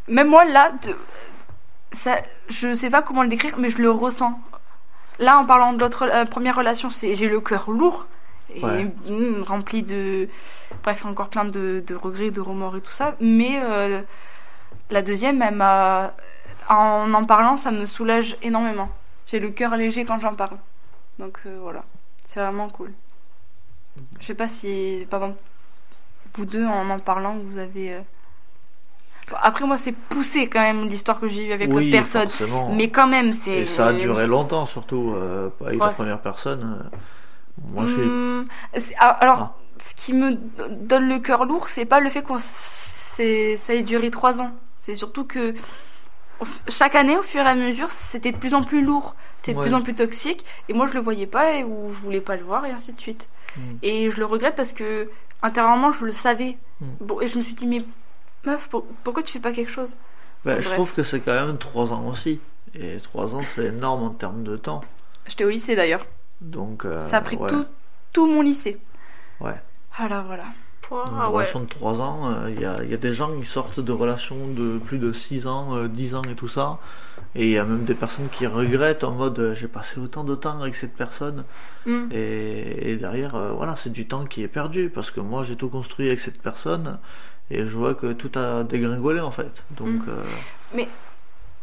même moi là, de... ça, je sais pas comment le décrire, mais je le ressens. Là, en parlant de l'autre euh, première relation, c'est j'ai le cœur lourd et Ouais. mm, rempli de, bref, encore plein de, de regrets, de remords et tout ça. Mais euh, la deuxième, elle m'a, en en parlant, ça me soulage énormément. J'ai le cœur léger quand j'en parle. Donc euh, voilà, c'est vraiment cool. Je sais pas si, par exemple, vous deux, en en parlant, vous avez. Euh, après, moi, c'est poussé quand même l'histoire que j'ai eue avec oui, l'autre personne. forcément. Mais quand même, c'est. Et ça a duré longtemps, surtout euh, avec la première personne. euh, Moi. Hmm, ah, alors, Ah. ce qui me donne le cœur lourd, c'est pas le fait qu'on c'est ça ait duré trois ans. C'est surtout que chaque année, au fur et à mesure, c'était de plus en plus lourd, c'était de Ouais. plus en plus toxique, et moi je le voyais pas, et, ou je voulais pas le voir, et ainsi de suite. Mm. Et je le regrette parce que intérieurement, je le savais. Mm. Bon, et je me suis dit, mais meuf, pour- pourquoi tu fais pas quelque chose Bah, je trouve que c'est quand même 3 ans aussi. Et 3 ans, c'est énorme en termes de temps. J'étais au lycée d'ailleurs. Donc, euh, Ça a pris ouais. tout, tout mon lycée. Ouais. Voilà, voilà. Toi, Une ah ouais. relation de 3 ans, euh, il y, a, il y a des gens qui sortent de relations de plus de 6 ans, euh, 10 ans et tout ça. Et il y a même des personnes qui regrettent en mode euh, j'ai passé autant de temps avec cette personne. Mm. Et, et derrière, euh, voilà, c'est du temps qui est perdu parce que moi j'ai tout construit avec cette personne et je vois que tout a dégringolé en fait. Donc, Mm. euh,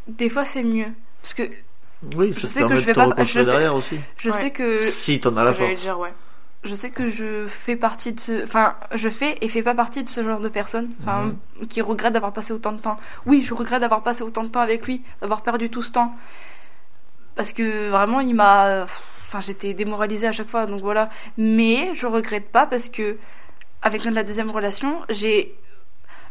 Des fois, c'est mieux. Parce que oui, Je sais que je de vais te pas- je sais- derrière aussi. je Ouais. sais que Si t'en as la force. dire, ouais. je sais que je fais partie de ce enfin je fais et fais pas partie de ce genre de personne enfin Mhm. qui regrette d'avoir passé autant de temps oui je regrette d'avoir passé autant de temps avec lui d'avoir perdu tout ce temps parce que vraiment il m'a enfin j'étais démoralisée à chaque fois donc voilà mais je regrette pas parce que avec la deuxième relation j'ai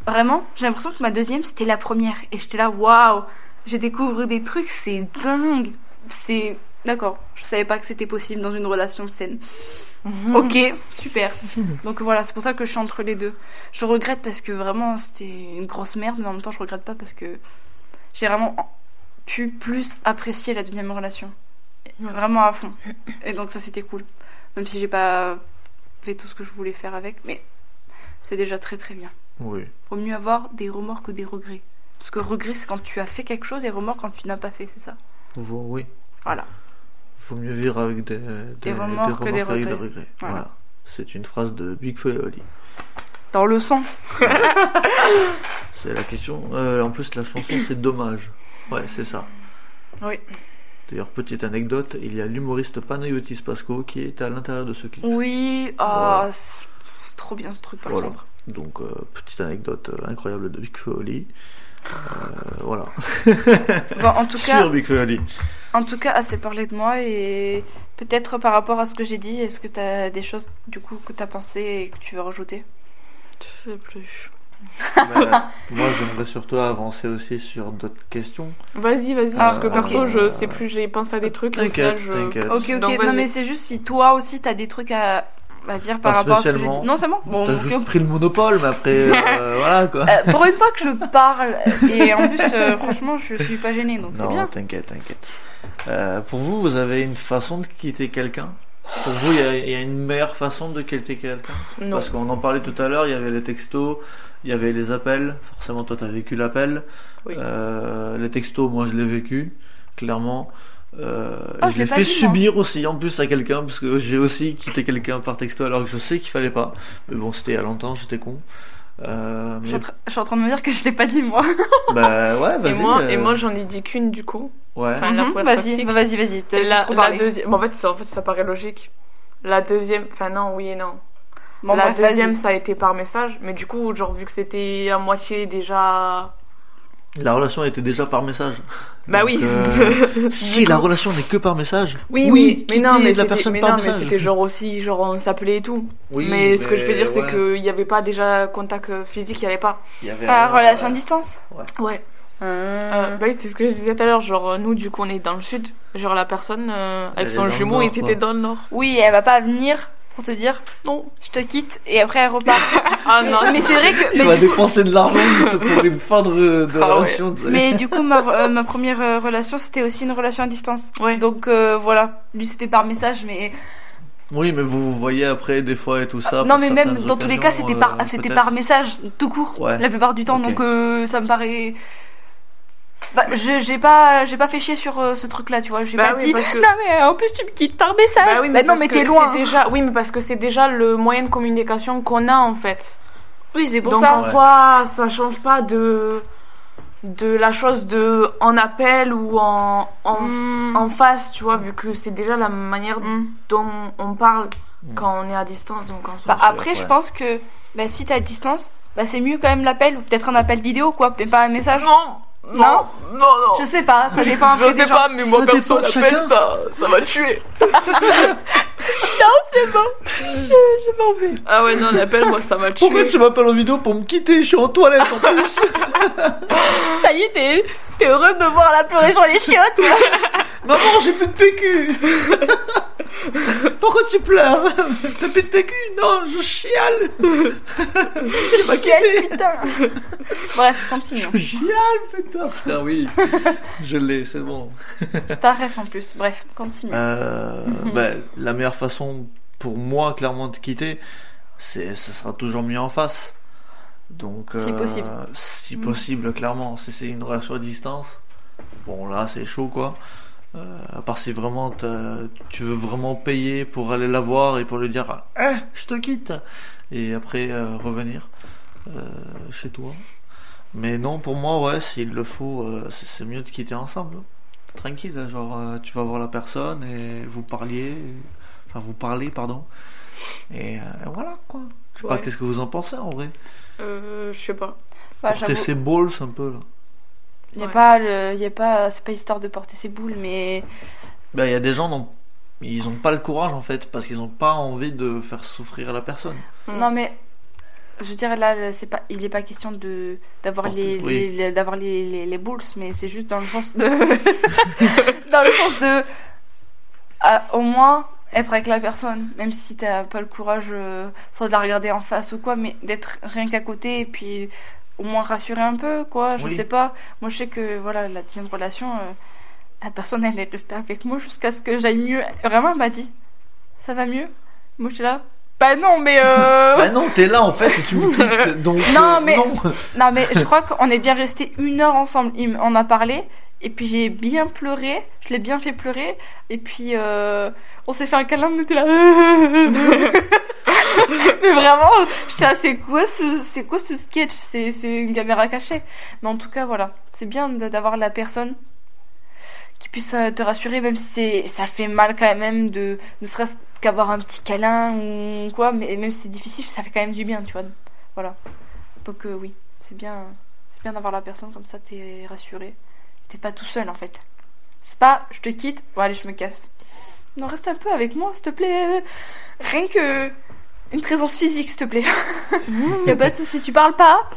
vraiment j'ai l'impression que ma deuxième c'était la première et j'étais là waouh je découvre des trucs c'est dingue c'est d'accord je savais pas que c'était possible dans une relation saine Ok, super. Donc voilà, c'est pour ça que je suis entre les deux. Je regrette parce que vraiment c'était une grosse merde, mais en même temps je regrette pas parce que j'ai vraiment pu plus apprécier la deuxième relation. Vraiment à fond. Et donc ça c'était cool. Même si j'ai pas fait tout ce que je voulais faire avec, mais c'est déjà très très bien. Oui. Vaut mieux avoir des remords que des regrets. Parce que regret c'est quand tu as fait quelque chose et remords quand tu n'as pas fait, c'est ça? Vaut- oui. Voilà. Faut mieux vivre avec des, des, remords que des regrets. Voilà. Voilà. C'est une phrase de Big Oli. Dans le son. C'est la question. euh, en plus, la chanson, c'est dommage. Ouais, c'est ça. Oui. D'ailleurs, petite anecdote, il y a l'humoriste Panayotis Pasco qui est à l'intérieur de ce clip. Oui, Voilà. c'est c'est trop bien ce truc par Voilà. contre. Donc, euh, petite anecdote euh, incroyable de Big Oli. Euh, voilà. Bon, en tout cas, Sur Big Oli. En tout cas, assez parlé de moi et peut-être par rapport à ce que j'ai dit, est-ce que tu as des choses du coup que tu as pensé et que tu veux rajouter? Je sais plus. Bah, moi, j'aimerais surtout avancer aussi sur d'autres questions. Vas-y, vas-y, Ah, parce que perso, je sais plus, j'ai pensé à des trucs. T'inquiète, je... t'inquiète. Ok, ok. Donc, non, mais c'est juste si toi aussi tu as des trucs à, à dire par Pas rapport à ce que. Non, c'est bon. Bon, T'as juste pris le monopole, mais après, euh, voilà quoi. Euh, pour une fois que je parle, et en plus, euh, franchement, je suis pas gênée, donc c'est Non, bien. t'inquiète, t'inquiète. Euh, pour vous, vous avez une façon de quitter quelqu'un? Pour vous, il y, a- il y a une meilleure façon de quitter quelqu'un? Non. Parce qu'on en parlait tout à l'heure, il y avait les textos, il y avait les appels. Forcément, toi, t'as vécu l'appel. Oui. Les textos, moi, je l'ai vécu, clairement. Euh, Oh, je je l'ai fait dit, moi. subir aussi en plus à quelqu'un parce que j'ai aussi quitté quelqu'un par texto alors que je sais qu'il fallait pas mais bon c'était a longtemps j'étais con euh, Je suis, en train, je suis en train de me dire que je l'ai pas dit moi. bah ouais vas-y Et moi, euh, et moi j'en ai dit qu'une du coup. ouais Enfin, Mhm, vas-y, bah, vas-y, vas-y. La, la deuxième. Bon, en fait, ça, en fait, ça paraît logique. La deuxième. Enfin, non, oui et non. Bon, la bref, vas-y. deuxième, ça a été par message. Mais du coup, genre, vu que c'était à moitié déjà. La relation était déjà par message. Bah Donc, oui. euh, si la relation n'est que par message, Oui, oui, mais, mais non, mais la c'était- personne mais par non, mais message. c'était genre aussi, genre on s'appelait et tout. Oui, mais ce que je veux dire, c'est qu'il n'y avait pas déjà contact euh, physique, il n'y avait pas. il y avait Ah, rien, relation à euh, distance Ouais. Euh, bah oui, c'est ce que je disais tout à l'heure. Genre, euh, nous, du coup, on est dans le sud. Genre, la personne euh, avec son jumeau, nord, il était dans le nord. Oui, elle va pas venir pour te dire Non. je te quitte et après elle repart. Ah non, mais c'est vrai que. Il va du- dépenser de l'argent juste pour une fin de, de Ah relation. Mais du coup, ma, euh, ma première euh, relation, c'était aussi une relation à distance. Ouais. Donc euh, voilà, lui c'était par message, mais Oui, mais vous vous voyez après des fois et tout ça. non, pour mais même dans tous les cas, c'était par, euh, c'était par message, tout court, Ouais. la plupart du temps. Donc euh, ça me paraît. Bah, je- j'ai pas, j'ai pas fait chier sur euh, ce truc-là, tu vois. J'ai Bah pas oui, dit. que- Non mais en plus tu me quittes par message. Bah oui, Bah non, mais t'es loin. c'est Déjà, oui, mais parce que c'est déjà le moyen de communication qu'on a en fait. Oui, c'est pour Donc ça. en soi, ça change pas de de la chose de en appel ou en en, Mm. en face, tu vois, vu que c'est déjà la manière Mm. dont on parle Mm. quand on est à distance. Donc en soi, Bah après, je pense que bah, si t'es à distance, bah c'est mieux quand même l'appel ou peut-être un appel vidéo, quoi, mais pas un message. non, Non. non, non, non. Je sais pas, ça dépend un Je peu sais des gens. pas, mais moi Ça perso, dépend de l'appel, chacun. ça, ça m'a tué. Ah ouais, non, l'appel, moi, ça m'a tué. Pourquoi tu m'appelles en vidéo pour me quitter? Je suis en toilette en plus. Ça y est, t'es, t'es heureux de me voir la pleurer sur les chiottes Maman, j'ai plus de PQ. Pourquoi tu pleures? T'as plus de PQ Non, je chiale. tu m'as quitté. putain Bref, continue. Je chiale, putain. Putain, oui. Je l'ai, c'est bon. C'est ta ref en plus. Bref, continue. Euh, ben, la meilleure façon pour moi, clairement, de quitter, c'est, ce sera toujours mis en face. Donc, Si euh, possible. Si Mm. possible, clairement. Si c'est une relation à distance, bon, là, c'est chaud, quoi. Euh, à part si vraiment tu veux vraiment payer pour aller la voir et pour lui dire Eh, je te quitte et après euh, revenir chez toi. Mais non, pour moi, ouais, s'il le faut, c'est mieux de quitter ensemble. Tranquille, genre tu vas voir la personne et vous parliez, et- enfin vous parlez, pardon. Et euh, voilà quoi. Je sais pas qu'est-ce que vous en pensez en vrai? Euh, je sais pas. Bah, Porter ses balls un peu là. y a Ouais. pas le, y a pas, c'est pas histoire de porter ses boules, mais Ben, il y a des gens, non, ils ont pas le courage en fait parce qu'ils ont pas envie de faire souffrir la personne. Mm. non mais, je dire là, c'est pas, il est pas question de d'avoir les, oui. les- d'avoir les, les, les boules, mais c'est juste dans le sens de, dans le sens de, à- au moins être avec la personne, même si t'as pas le courage, euh, soit de la regarder en face ou quoi, mais d'être rien qu'à côté et puis au moins rassurer un peu, quoi. Je Oui. sais pas. Moi, je sais que voilà, la deuxième relation, euh, la personne elle est restée avec moi jusqu'à ce que j'aille mieux. Vraiment, elle m'a dit, ça va mieux? Moi, j'étais là. Bah non, mais euh... Bah non, t'es là en fait et tu me quittes. Donc Non, euh, mais- non. Non, mais je crois qu'on est bien resté une heure ensemble. Il on a parlé. Et puis j'ai bien pleuré. Je l'ai bien fait pleurer. Et puis euh, on s'est fait un câlin. On était là. mais vraiment, là. C'est quoi ce, quoi ce sketch? C'est, une caméra cachée. Mais en tout cas, voilà. C'est bien d'avoir la personne qui puisse euh, te rassurer, même si ça fait mal quand même de, ne serait-ce qu'avoir un petit câlin ou quoi. Mais même si c'est difficile, ça fait quand même du bien, tu vois. Voilà. Donc euh, oui, c'est bien, bien d'avoir la personne comme ça, t'es rassuré. T'es pas tout seul en fait. C'est pas, je te quitte, bon allez, je me casse. Non, reste un peu avec moi, s'il te plaît. Rien que une présence physique, s'il te plaît. y a pas de souci, tu parles pas.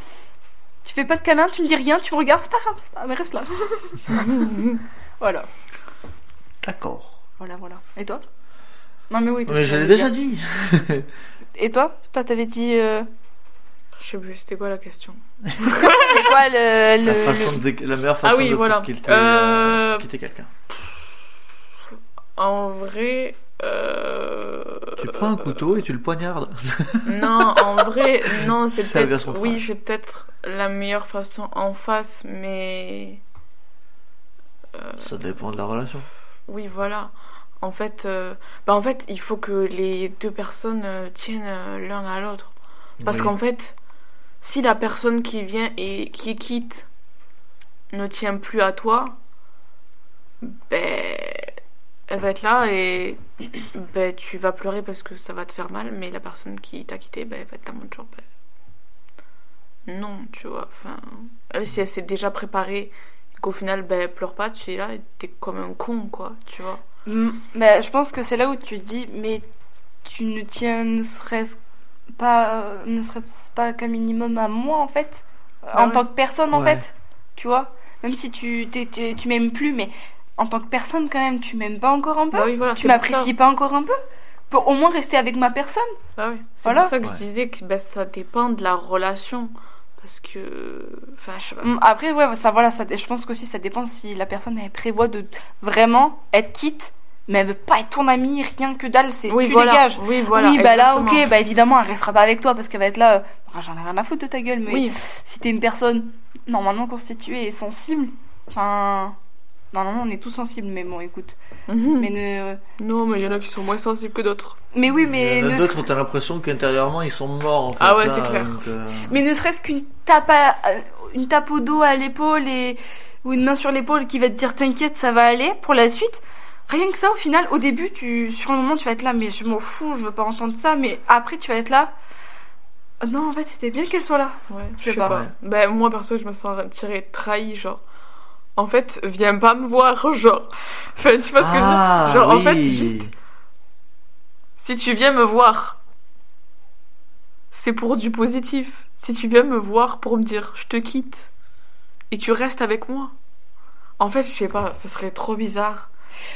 Tu fais pas de câlin, tu me dis rien, tu me regardes, c'est pas grave, c'est pas... mais reste là. voilà, D'accord. voilà, voilà. Et toi? Non mais oui. toi, Mais tu je l'ai déjà dit. Et toi? Toi, t'avais dit. euh, Je sais plus, c'était quoi la question? C'est quoi le. le- La, façon le- de- la meilleure façon Ah oui, de voilà. quitter, Euh, quitter quelqu'un. En vrai. Euh... Tu prends un couteau et tu le poignardes. Non, en vrai, non, c'est peut-être. Oui, c'est peut-être la meilleure façon en face, mais. Ça dépend de la relation. Oui, voilà. En fait, euh, bah en fait, il faut que les deux personnes euh, tiennent euh, l'un à l'autre. Parce Oui. qu'en fait, si la personne qui vient et qui quitte ne tient plus à toi, ben, elle va être là et ben, tu vas pleurer parce que ça va te faire mal, mais la personne qui t'a quitté, ben, elle va être là en mode genre, ben, non, tu vois. Enfin, elle, si elle s'est déjà préparée et qu'au final, ben, elle pleure pas, tu es là et t'es comme un con, quoi, tu vois. Mm, bah, je pense que c'est là où tu dis, mais tu ne tiens ne serait-ce pas, euh, ne serait-ce pas qu'un minimum à moi en fait, Ah en ouais. tant que personne en Ouais. fait, tu vois. Même si tu t'es- t'es- tu m'aimes plus, mais en tant que personne quand même, tu m'aimes pas encore un peu, Bah oui, voilà. tu m'apprécies pas encore un peu, pour au moins rester avec ma personne. Bah oui. C'est Voilà. pour ça que Ouais. je disais que ben, ça dépend de la relation. Parce que. Enfin, je sais pas. Mm, Après, ouais, ça, voilà, ça, je pense qu'aussi ça dépend si la personne elle prévoit de vraiment être quitte, mais elle veut pas être ton amie, rien que dalle, c'est Oui, tu voilà. dégages. Oui, voilà. oui, bah là, ok, bah évidemment, elle restera pas avec toi parce qu'elle va être là. euh, J'en ai rien à foutre de ta gueule, mais Oui. si t'es une personne normalement constituée et sensible, enfin. Normalement, on est tous sensibles, mais bon, écoute. Mhm. Mais, ne... Non, mais il y en a qui sont moins sensibles que d'autres. mais oui, mais. Il y en a d'autres t'as l'impression qu'intérieurement ils sont morts en fait. Ah ouais, c'est clair. donc, euh, Mais ne serait-ce qu'une tape, à- euh, une tape au dos à l'épaule et ou une main sur l'épaule qui va te dire t'inquiète, ça va aller pour la suite. Rien que ça, au final, au début, tu, sur le moment, tu vas être là, mais je m'en fous, je veux pas entendre ça. Mais après, tu vas être là. Non, en fait, c'était bien qu'elle soit là. Ouais, Je je sais sais pas. pas. Ben, moi, perso, je me sens tirée, trahie, genre. En fait, viens pas me voir, genre. Enfin, tu vois ce que je veux dire? Ah, Genre, en fait, juste. si tu viens me voir, c'est pour du positif. Si tu viens me voir pour me dire je te quitte et tu restes avec moi. En fait, je sais pas, ça serait trop bizarre.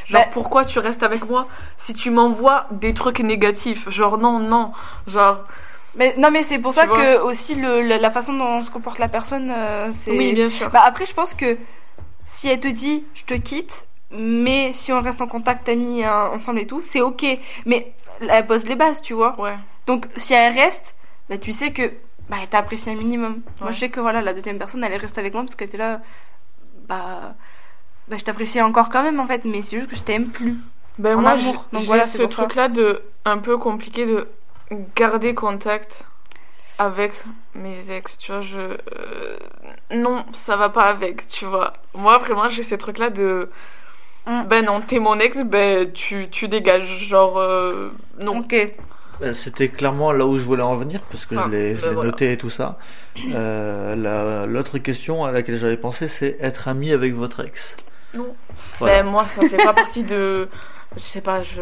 Genre, Bah- pourquoi tu restes avec moi si tu m'envoies des trucs négatifs? Genre, non, non. Genre, Mais non, mais c'est pour ça que aussi le, la façon dont se comporte la personne, euh, c'est. oui, bien sûr. Bah après, je pense que si elle te dit je te quitte, mais si on reste en contact, amis euh, ensemble et tout, c'est ok. Mais elle pose les bases, tu vois. Ouais. Donc si elle reste, bah, tu sais que bah, elle t'apprécie un minimum. Moi, je sais que voilà, la deuxième personne, elle est restée avec moi parce qu'elle était là. Bah, bah je t'apprécie encore quand même en fait, mais c'est juste que je t'aime plus. Ben En moi, amour. Donc voilà, ce truc-là de un peu compliqué de garder contact avec mes ex, tu vois, je euh, non, ça va pas avec, tu vois. Moi vraiment, j'ai ce truc-là de Mm. ben non, t'es mon ex, ben tu tu dégages, genre euh, non. Ok. Euh, C'était clairement là où je voulais en venir, parce que Ah, je l'ai je ben l'ai voilà. noté et tout ça. Euh, la- L'autre question à laquelle j'avais pensé, c'est être ami avec votre ex. Non. Voilà. Ben moi, ça fait pas partie de je sais pas, je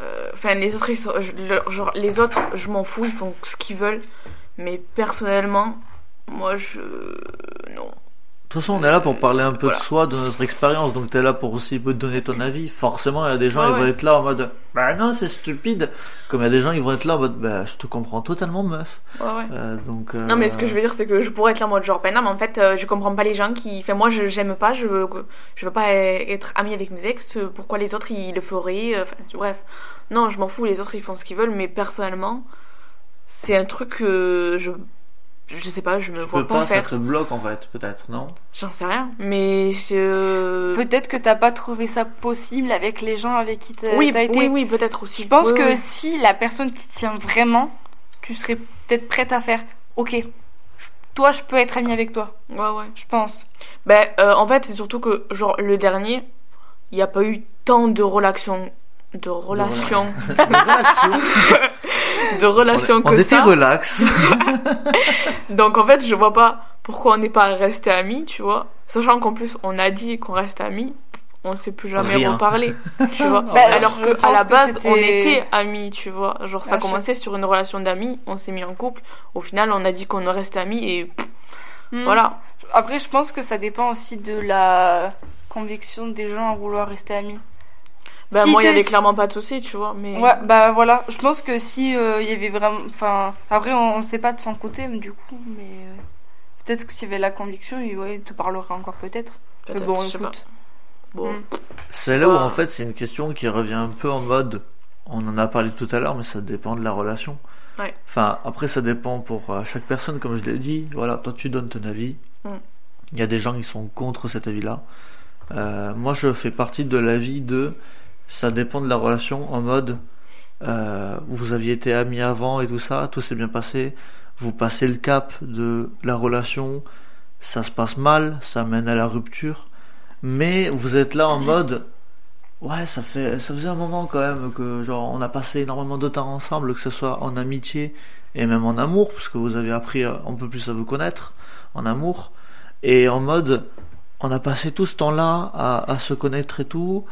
euh, enfin les autres ils sont, je- le- genre les autres, je m'en fous, ils font ce qu'ils veulent, mais personnellement, moi je non. De toute façon, on est là pour parler un peu Voilà. de soi, de notre expérience, donc t'es là pour aussi peut donner ton avis. Forcément, il y a des gens, Ouais, ils vont ouais. être là en mode, bah non, c'est stupide. Comme il y a des gens, ils vont être là en mode, bah je te comprends totalement, meuf. Ouais ouais. Euh, donc. euh, Non, mais ce que je veux dire, c'est que je pourrais être là en mode genre, ben non, mais en fait, euh, je comprends pas les gens qui. Enfin, moi, je j'aime pas, je veux, je veux pas être amie avec mes ex, euh, pourquoi les autres ils le feraient, euh, enfin, bref. Non, je m'en fous, les autres ils font ce qu'ils veulent, mais personnellement, c'est un truc que je. Je sais pas, je me Tu vois peux pas, pas, ça faire. te bloque en fait, peut-être, non? J'en sais rien, mais je. Peut-être que t'as pas trouvé ça possible avec les gens avec qui t'as Oui, été. oui, oui, peut-être aussi. Je pense Oui, que oui. si la personne t'y tient vraiment, tu serais peut-être prête à faire. Ok, toi, je peux être amie avec toi. Ouais, ouais. Je pense. Ben, euh, en fait, c'est surtout que, genre, le dernier, il n'y a pas eu tant de relations. De relations. Relaxation. de relations on que on était ça. relax. Donc en fait, je vois pas pourquoi on n'est pas resté amis, tu vois. Sachant qu'en plus, on a dit qu'on restait amis, on s'est plus jamais Rien. reparlé, tu vois. Bah, Alors que à la que base, on était amis, tu vois. Genre ça Ah, je- commencé sur une relation d'amis, on s'est mis en couple. Au final, on a dit qu'on restait amis et Hmm. voilà. Après, je pense que ça dépend aussi de la conviction des gens à vouloir rester amis. Bah Si moi, il y avait clairement pas de soucis, tu vois. Mais Ouais, bah voilà. Je pense que si euh, il y avait vraiment, enfin, après on, on sait pas de son côté, mais du coup, mais euh, peut-être que s'il y avait la conviction, il ouais, il te parlerait encore peut-être. Mais peut-être, bon, écoute. Bon. Hmm. C'est là où pas- en fait c'est une question qui revient un peu en mode, on en a parlé tout à l'heure, mais ça dépend de la relation. Ouais. Enfin après ça dépend pour euh, chaque personne, comme je l'ai dit. Voilà, toi tu donnes ton avis. Mm. Il y a des gens qui sont contre cet avis-là. Euh, moi je fais partie de l'avis de, ça dépend de la relation en mode, euh, vous aviez été amis avant et tout ça, tout s'est bien passé. Vous passez le cap de la relation, ça se passe mal, ça mène à la rupture mais vous êtes là en mode ouais ça fait ça faisait un moment quand même que genre on a passé énormément de temps ensemble que ce soit en amitié et même en amour parce que vous avez appris un peu plus à vous connaître en amour et en mode on a passé tout ce temps là à se connaître et tout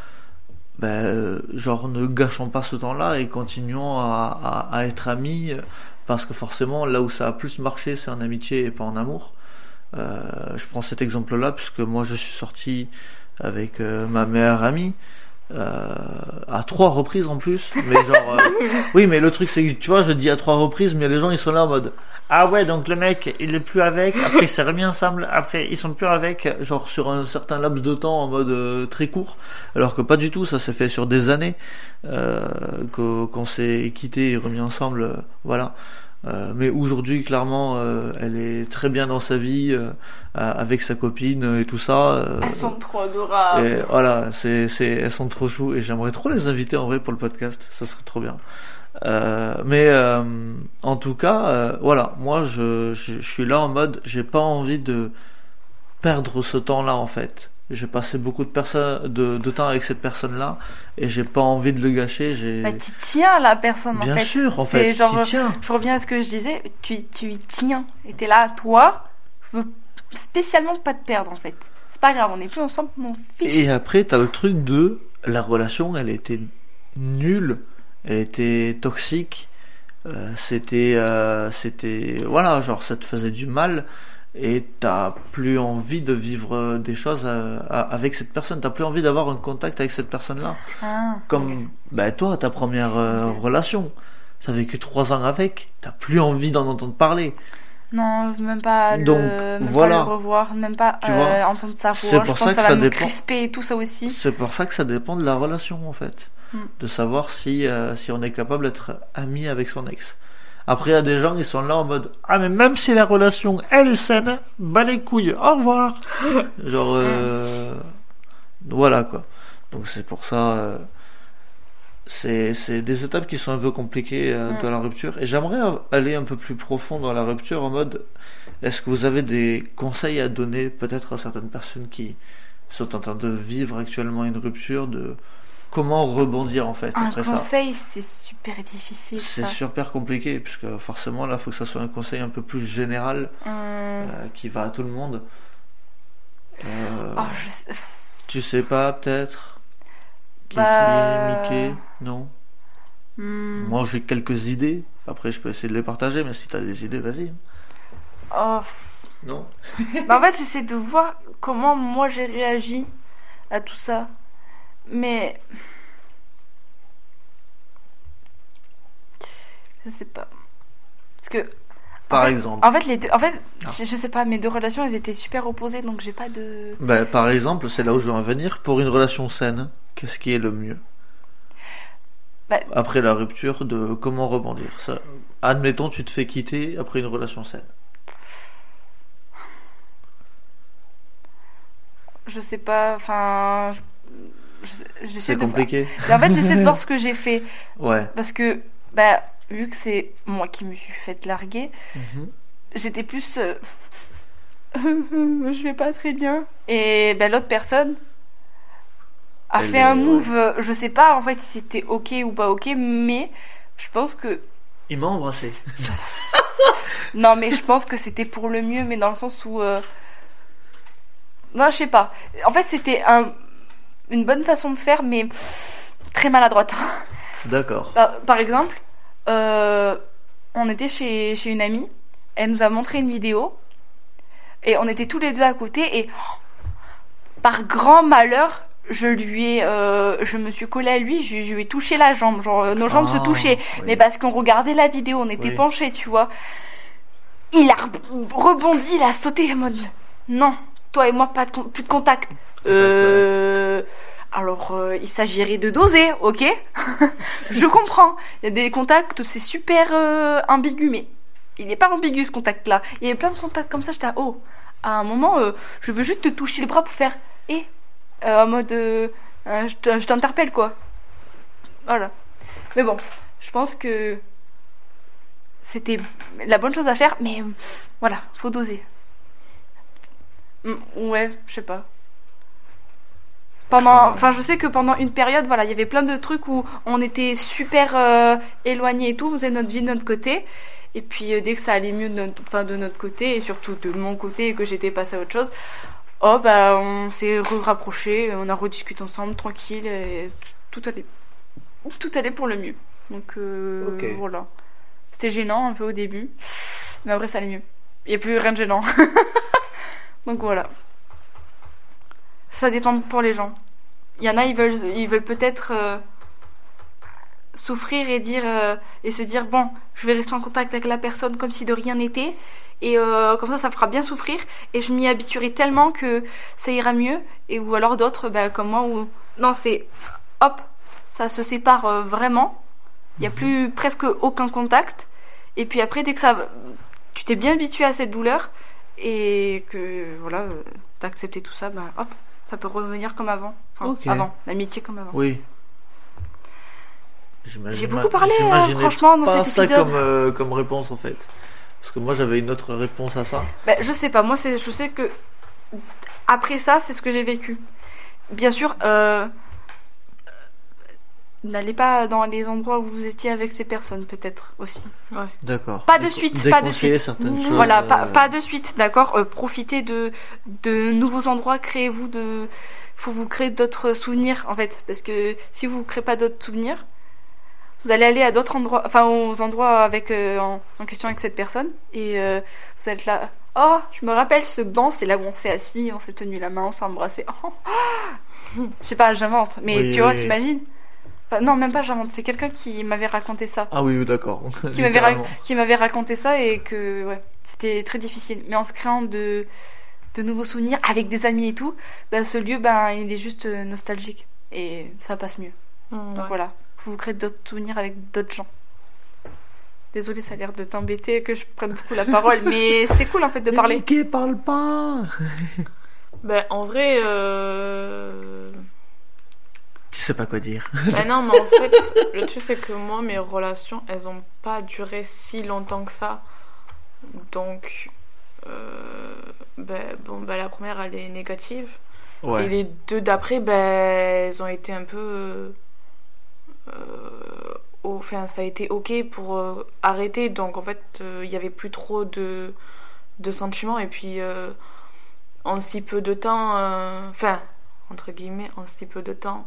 ben euh, genre ne gâchons pas ce temps là et continuons à, être amis euh, parce que forcément là où ça a plus marché c'est en amitié et pas en amour. Euh, je prends cet exemple-là puisque moi je suis sorti avec ma meilleure amie euh, à trois reprises en plus. Mais genre, euh, oui, mais le truc c'est que tu vois, je dis à trois reprises, mais les gens ils sont là en mode ah ouais, donc le mec il est plus avec. Après il s'est remis ensemble. Après ils sont plus avec, genre sur un certain laps de temps en mode euh, très court. Alors que pas du tout, ça s'est fait sur des années euh, qu'on s'est quitté et remis ensemble. voilà. Euh, mais aujourd'hui, clairement, euh, elle est très bien dans sa vie, euh, avec sa copine et tout ça. Elles sont trop adorables. et voilà, c'est, c'est, elles sont trop chou et j'aimerais trop les inviter en vrai pour le podcast, ça serait trop bien. Mais en tout cas, voilà, moi je, je, je suis là en mode, j'ai pas envie de perdre ce temps-là en fait. J'ai passé beaucoup de, personnes, de, de temps avec cette personne-là et j'ai pas envie de le gâcher. J'ai... Bah, tu tiens la personne Bien en fait. sûr, en fait, genre- tiens. Je reviens à ce que je disais, tu, tu y tiens. Et t'es là, toi, je veux spécialement pas te perdre en fait. C'est pas grave, on n'est plus ensemble, on fiche. Et après, t'as le truc de la relation, elle était nulle elle était toxique, euh, c'était, euh, c'était, voilà, genre ça te faisait du mal et t'as plus envie de vivre des choses euh, avec cette personne, t'as plus envie d'avoir un contact avec cette personne-là. Ah, Comme ben, toi, ta première euh, relation, t'as vécu trois ans avec, t'as plus envie d'en entendre parler. Non, même pas, Donc, le, même voilà. pas le revoir, même pas Tu euh, vois, entendre sa voix. c'est pour ça que ça ça dépend. et tout ça aussi. C'est pour ça que ça dépend de la relation en fait, Mm. de savoir si si on est capable d'être ami avec son ex. Après, il y a des gens qui sont là en mode Ah, mais même si la relation elle est saine, bah les couilles, au revoir. Genre, euh, voilà quoi. Donc, c'est pour ça. euh, c'est c'est des étapes qui sont un peu compliquées euh, Mm. dans la rupture. Et j'aimerais aller un peu plus profond dans la rupture en mode Est-ce que vous avez des conseils à donner peut-être à certaines personnes qui sont en train de vivre actuellement une rupture de comment rebondir en fait Un après ça conseil, c'est super difficile. c'est ça. super compliqué puisque forcément là il faut que ça soit un conseil un peu plus général Hum, euh, qui va à tout le monde. Euh, oh, je sais- Tu sais pas peut-être? Bah, Mickey? Non? Hum, Moi j'ai quelques idées. Après je peux essayer de les partager mais si t'as des idées vas-y. oh, Non? Bah, en fait, j'essaie de voir comment moi j'ai réagi à tout ça. Mais. Je sais pas. Parce que. Par en fait, exemple. En fait, les deux, en fait Ah. je je sais pas, mes deux relations elles étaient super opposées donc j'ai pas de. Ben, par exemple, c'est là où je veux en venir. Pour une relation saine, qu'est-ce qui est le mieux? Bah- Après la rupture, de comment rebondir ça, Admettons, tu te fais quitter après une relation saine. Je sais pas, enfin. je- C'est compliqué En fait, j'essaie de voir ce que j'ai fait. Ouais. Parce que, bah, vu que c'est moi qui me suis fait larguer, Mhm. j'étais plus. euh, je vais pas très bien. Et ben, l'autre personne a Elle fait est- un move. euh, Je sais pas en fait si c'était ok ou pas ok, mais je pense que. Il m'a embrassé. Non, mais je pense que c'était pour le mieux, mais dans le sens où. euh, Non, je sais pas. En fait, c'était un... une bonne façon de faire, mais très maladroite. D'accord. Par, par exemple, euh, on était chez, chez une amie, elle nous a montré une vidéo, et on était tous les deux à côté, et par grand malheur, je lui ai, euh, je me suis collée à lui, je, je lui ai touché la jambe, genre euh, nos jambes se Ah, touchaient, oui. mais parce qu'on regardait la vidéo, on était Oui. penchés, tu vois. Il a re- rebondi, il a sauté en mode non, toi et moi pas de plus de contact. Euh, alors euh, il s'agirait de doser, ok Je comprends. Il y a des contacts, c'est super euh, ambigu, mais il n'est pas ambigu ce contact-là. Il y avait plein de contacts comme ça, j'étais à oh. À un moment, je veux juste te toucher le bras pour faire et en mode je te- je t'interpelle quoi. Voilà. Mais bon, je pense que c'était la bonne chose à faire, mais voilà, faut doser. Mm, Ouais, je sais pas. Pendant, enfin, je sais que pendant une période, voilà, il y avait plein de trucs où on était super euh, éloignés et tout, on faisait notre vie de notre côté. Et puis euh, dès que ça allait mieux de notre, enfin, de notre côté et surtout de mon côté et que j'étais passée à autre chose, oh bah on s'est rapprochés, on a rediscuté ensemble tranquille et tout allait, tout allait pour le mieux. Donc euh, voilà. C'était gênant un peu au début, mais après ça allait mieux. Il n'y a plus rien de gênant. Donc voilà. Ça dépend pour les gens. Il y en a, ils veulent, ils veulent peut-être euh, souffrir et dire euh, et se dire bon, je vais rester en contact avec la personne comme si de rien n'était et euh, comme ça, ça fera bien souffrir et je m'y habituerai tellement que ça ira mieux. Et ou alors d'autres, bah, comme moi, où non, c'est hop, ça se sépare vraiment. Il n'y a plus presque aucun contact. Et puis après, dès que ça, tu t'es bien habitué à cette douleur et que voilà, t'as accepté tout ça, bah hop, ça peut revenir comme avant. Enfin, Ok. avant, l'amitié comme avant. Oui. J'ai beaucoup parlé, hein, franchement, dans pas cet ça épisode. comme, euh, comme réponse en fait. Parce que moi j'avais une autre réponse à ça. Bah, je sais pas, moi c'est, je sais que après ça, c'est ce que j'ai vécu. Bien sûr, euh, n'allez pas dans les endroits où vous étiez avec ces personnes, peut-être aussi. D'accord. Pas de suite, pas de suite. certaines choses. Voilà, pas, euh, pas de suite, d'accord. Euh, profitez de de nouveaux endroits, créez-vous de, faut vous créer d'autres souvenirs en fait, parce que si vous créez pas d'autres souvenirs, vous allez aller à d'autres endroits, enfin aux endroits avec euh, en, en question avec cette personne, et vous êtes là. Oh, je me rappelle ce banc, c'est là où on s'est assis, on s'est tenu la main, on s'est embrassé. Oh. Je sais pas, j'invente, mais Oui, tu vois, oui. t'imagines Enfin, Non, même pas j'invente, c'est quelqu'un qui m'avait raconté ça. Ah oui, oui, d'accord. Qui m'avait, ra- Littéralement. qui m'avait raconté ça et que ouais, c'était très difficile. Mais en se créant de, de nouveaux souvenirs avec des amis et tout, bah, ce lieu, ben il est juste euh, nostalgique. Et ça passe mieux. Mm, Donc ouais. voilà, faut vous créer d'autres souvenirs avec d'autres gens. Désolée, ça a l'air de t'embêter que je prenne beaucoup la parole, mais c'est cool en fait de parler. Mickey, parle pas Ben, en vrai, euh... Tu sais pas quoi dire. ben non, mais en fait, le truc c'est que moi, mes relations, elles ont pas duré si longtemps que ça. Donc, euh... ben, bon, ben, la première, elle est négative. Et Ouais. les deux d'après, ben, elles ont été un peu. euh, au- Enfin, ça a été ok pour euh, arrêter. Donc, en fait, euh, il y avait plus trop de, de sentiments. Et puis, euh, en si peu de temps. Enfin, entre guillemets, en si peu de temps,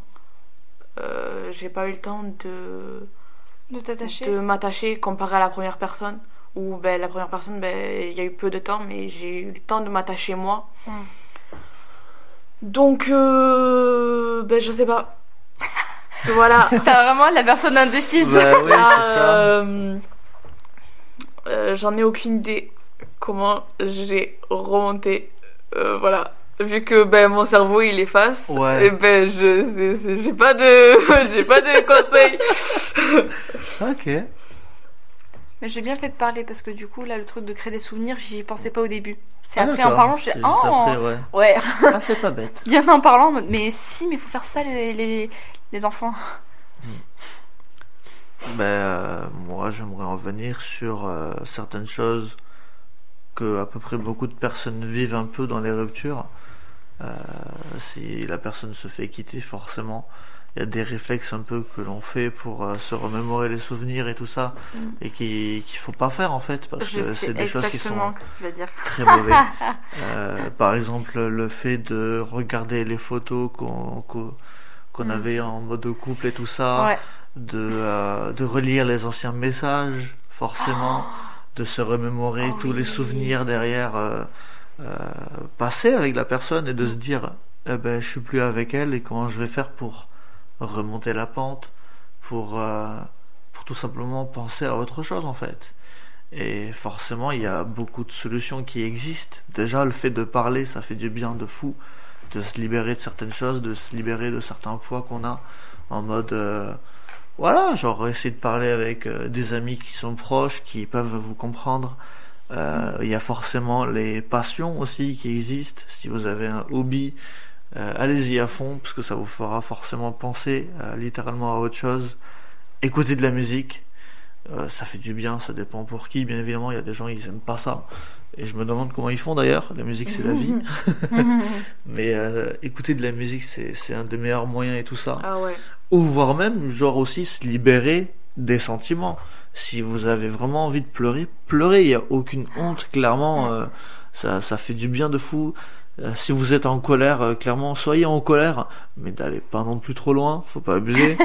euh, j'ai pas eu le temps de, De t'attacher. de m'attacher comparé à la première personne. Où ben, la première personne, ben, il y a eu peu de temps, mais j'ai eu le temps de m'attacher moi. Mm. Donc, euh, ben, je sais pas. voilà. T'as vraiment la personne indécise. Bah oui, euh, euh, J'en ai aucune idée comment j'ai remonté. Euh, voilà. Vu que ben, mon cerveau il efface, Ouais. et ben je j'ai pas de j'ai pas de conseils. Ok. Mais j'ai bien fait de parler parce que du coup, là, le truc de créer des souvenirs, j'y pensais pas au début. C'est Ah, après en parlant, je C'est oh, après, ouais. ouais, Ah, c'est pas bête. bien en parlant, mais si, mais il faut faire ça, les, les, les enfants. Ben, euh, moi, j'aimerais en venir sur euh, certaines choses que à peu près beaucoup de personnes vivent un peu dans les ruptures. Euh, si la personne se fait quitter, forcément, il y a des réflexes un peu que l'on fait pour euh, se remémorer les souvenirs et tout ça, Mm. et qui qu'il faut pas faire en fait, parce Je que c'est des choses qui sont que dire. très mauvais. Euh, par exemple, le fait de regarder les photos qu'on qu'on qu'on Mm. avait en mode couple et tout ça, Ouais. de, euh, de relire les anciens messages, forcément, de se remémorer Oh tous les souvenirs derrière euh, passés avec la personne et de se dire, eh ben, je suis plus avec elle et comment je vais faire pour remonter la pente, pour, euh, pour tout simplement penser à autre chose en fait. Et forcément, il y a beaucoup de solutions qui existent. Déjà, le fait de parler, ça fait du bien de fou, de se libérer de certaines choses, de se libérer de certains poids qu'on a, en mode, euh, voilà, genre essayer de parler avec des amis qui sont proches, qui peuvent vous comprendre. Euh, Il y a forcément les passions aussi qui existent. Si vous avez un hobby, euh, allez-y à fond, parce que ça vous fera forcément penser euh, littéralement à autre chose. Écoutez de la musique, ça fait du bien, ça dépend pour qui, bien évidemment. Il y a des gens ils aiment pas ça, et je me demande comment ils font d'ailleurs. La musique c'est la vie, mais écouter de la musique c'est c'est un des meilleurs moyens et tout ça. Ah ouais. Ou voire même, genre aussi se libérer des sentiments. Si vous avez vraiment envie de pleurer, pleurez. Il n'y a aucune honte, clairement. euh, ça, ça fait du bien de fou. Euh, si vous êtes en colère, euh, clairement, soyez en colère, mais n'allez pas non plus trop loin. Faut pas abuser.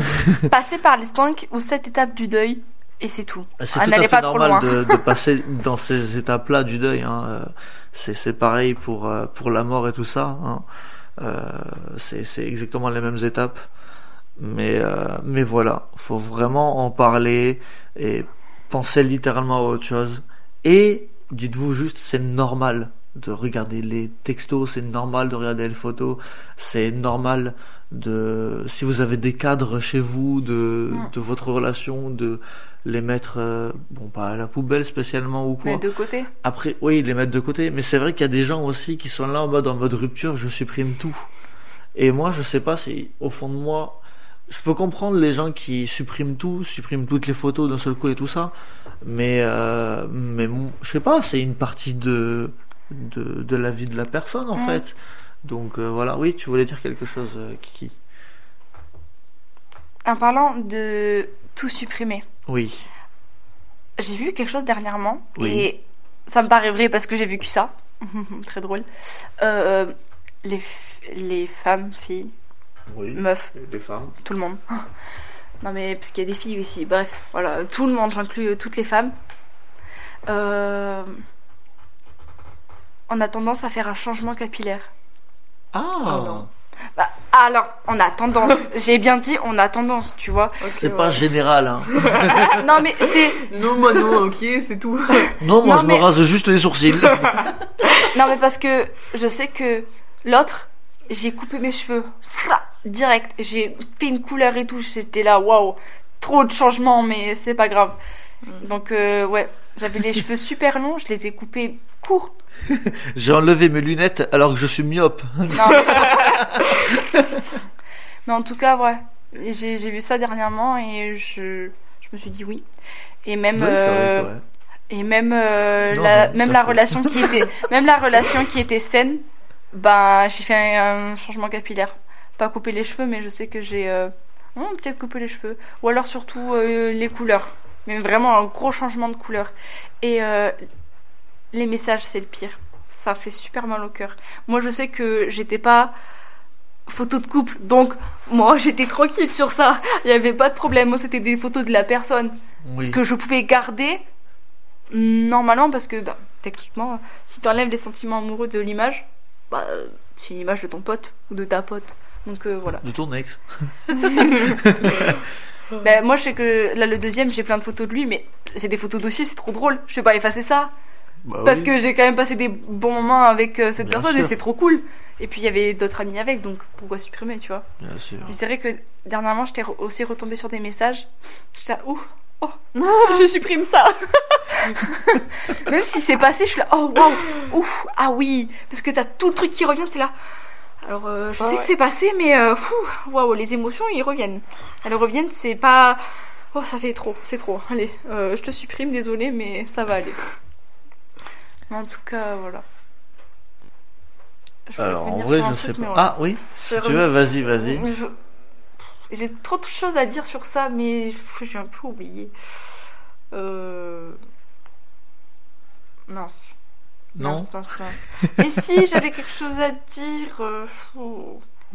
Passer par les 5 ou 7 étapes du deuil, et c'est tout. C'est Ah, tout à fait pas trop normal loin. de, de passer dans ces étapes-là du deuil. Hein. C'est pareil pour pour la mort et tout ça. Hein. C'est exactement les mêmes étapes. Mais euh, mais voilà, faut vraiment en parler et penser littéralement à autre chose. Et dites-vous juste, c'est normal de regarder les textos, c'est normal de regarder les photos, c'est normal de si vous avez des cadres chez vous de Mm. de votre relation de les mettre euh, bon pas à la poubelle spécialement ou quoi Mais de côté. après oui les mettre de côté mais c'est vrai qu'il y a des gens aussi qui sont là en mode en mode rupture je supprime tout et moi je sais pas si au fond de moi je peux comprendre les gens qui suppriment tout suppriment toutes les photos d'un seul coup et tout ça mais euh, mais je sais pas c'est une partie de de de la vie de la personne en fait donc euh, voilà oui tu voulais dire quelque chose euh, Kiki En parlant de tout supprimer, oui j'ai vu quelque chose dernièrement, Oui. et ça me paraît vrai parce que j'ai vécu ça. Très drôle. Euh, les, les femmes, filles, oui meufs, les femmes tout le monde, Non, mais parce qu'il y a des filles aussi. Bref, voilà, tout le monde, j'inclus euh, toutes les femmes. Euh, On a tendance à faire un changement capillaire. Ah, non. Bah, alors, on a tendance. J'ai bien dit, on a tendance, tu vois. C'est ouais. pas général. Hein. non, mais c'est. Non, moi non, ok, c'est tout. Non, moi Non, je mais- me rase juste les sourcils. Non, mais parce que je sais que l'autre, j'ai coupé mes cheveux. Direct. J'ai fait une couleur et tout. J'étais là, waouh. Trop de changements, mais c'est pas grave. Donc, euh, ouais. J'avais les cheveux super longs. Je les ai coupés courts. J'ai enlevé mes lunettes alors que je suis myope. Non. mais en tout cas, ouais. J'ai vu ça dernièrement et je, je me suis dit oui. Et même. Ouais, c'est vrai, euh, quoi. Et même euh, Non, la, non, même la fait. relation qui était même la relation qui était saine, bah j'ai fait un, changement capillaire. Pas couper les cheveux, mais je sais que j'ai euh, hmm, peut-être coupé les cheveux. Ou alors surtout euh, les couleurs. Mais vraiment un gros changement de couleur. Et euh, les messages, c'est le pire. Ça fait super mal au cœur. Moi, je sais que j'étais pas photo de couple, donc moi j'étais tranquille sur ça. Il y avait pas de problème. Moi, c'était des photos de la personne Oui. que je pouvais garder normalement parce que bah, techniquement si tu enlèves les sentiments amoureux de l'image bah, c'est une image de ton pote ou de ta pote donc euh, voilà. De ton ex. Bah, moi je sais que là le deuxième j'ai plein de photos de lui mais c'est des photos dossiers c'est trop drôle. Je vais pas effacer ça. Bah parce oui. que j'ai quand même passé des bons moments avec euh, cette Bien personne et c'est trop cool. Et puis il y avait d'autres amis avec donc pourquoi supprimer tu vois? Bien sûr. et c'est vrai que dernièrement j'étais re- aussi retombée sur des messages. J'étais là ouh oh je supprime ça. Même si c'est passé je suis là oh waouh ouf ah oui. Parce que t'as tout le truc qui revient t'es là alors euh, je Ouais, sais ouais. que c'est passé mais euh, fou waouh les émotions ils reviennent elles reviennent c'est pas oh ça fait trop c'est trop allez euh, je te supprime désolé mais ça va aller en tout cas voilà Je Alors en vrai, je truc, sais pas. voilà. Ah oui, si tu veux, vas-y, vas-y. je- J'ai trop de choses à dire sur ça, mais j'ai un peu oublié. Euh... Mince. Non Mince, mince, mince. Mais si, j'avais quelque chose à dire. euh.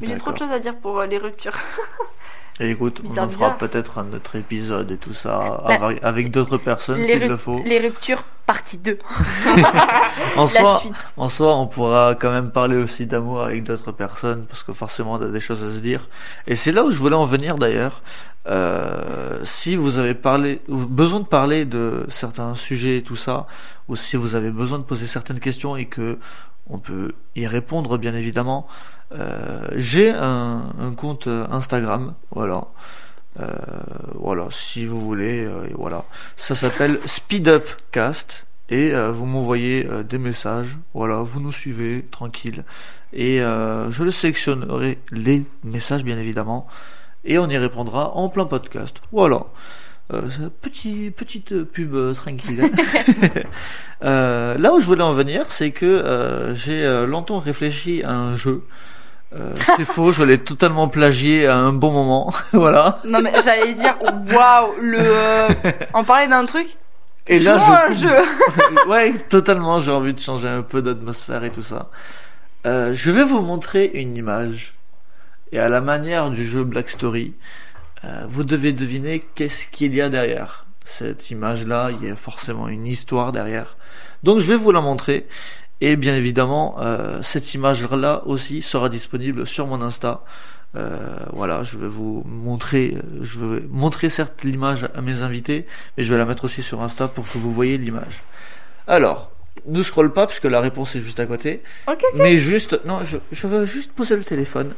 Mais j'ai trop de choses à dire pour euh, les ruptures. Et écoute, on en fera peut-être un autre épisode et tout ça, La- avec, avec d'autres personnes s'il le faut. les ruptures, partie 2. En soi, en soi, on pourra quand même parler aussi d'amour avec d'autres personnes, parce que forcément, on a des choses à se dire. Et c'est là où je voulais en venir d'ailleurs. Euh, si vous avez parlé, besoin de parler de certains sujets et tout ça, ou si vous avez besoin de poser certaines questions et que on peut y répondre bien évidemment, euh, j'ai un, compte Instagram, voilà. Euh, voilà, si vous voulez, euh, voilà. Ça s'appelle Speed Up Cast et euh, vous m'envoyez des messages. Voilà, vous nous suivez tranquille et je le sélectionnerai les messages bien évidemment et on y répondra en plein podcast. Voilà. Euh, petit petite pub euh, tranquille. Euh, là où je voulais en venir, c'est que euh, j'ai longtemps réfléchi à un jeu. C'est faux, je l'ai totalement plagié à un bon moment. voilà. Non, mais j'allais dire, waouh, le. On parlait d'un truc. Et là, à un je jeu. ouais, totalement. J'ai envie de changer un peu d'atmosphère et tout ça. Je vais vous montrer une image. Et à la manière du jeu Black Story, euh, vous devez deviner qu'est-ce qu'il y a derrière. Cette image-là, il y a forcément une histoire derrière. Donc je vais vous la montrer. Et bien évidemment, euh, cette image-là aussi sera disponible sur mon Insta. Euh, voilà, je vais vous montrer, je vais montrer certes l'image à mes invités, mais je vais la mettre aussi sur Insta pour que vous voyez l'image. Alors, ne scrolle pas puisque la réponse est juste à côté, Ok, mais juste, non, je, je veux juste poser le téléphone,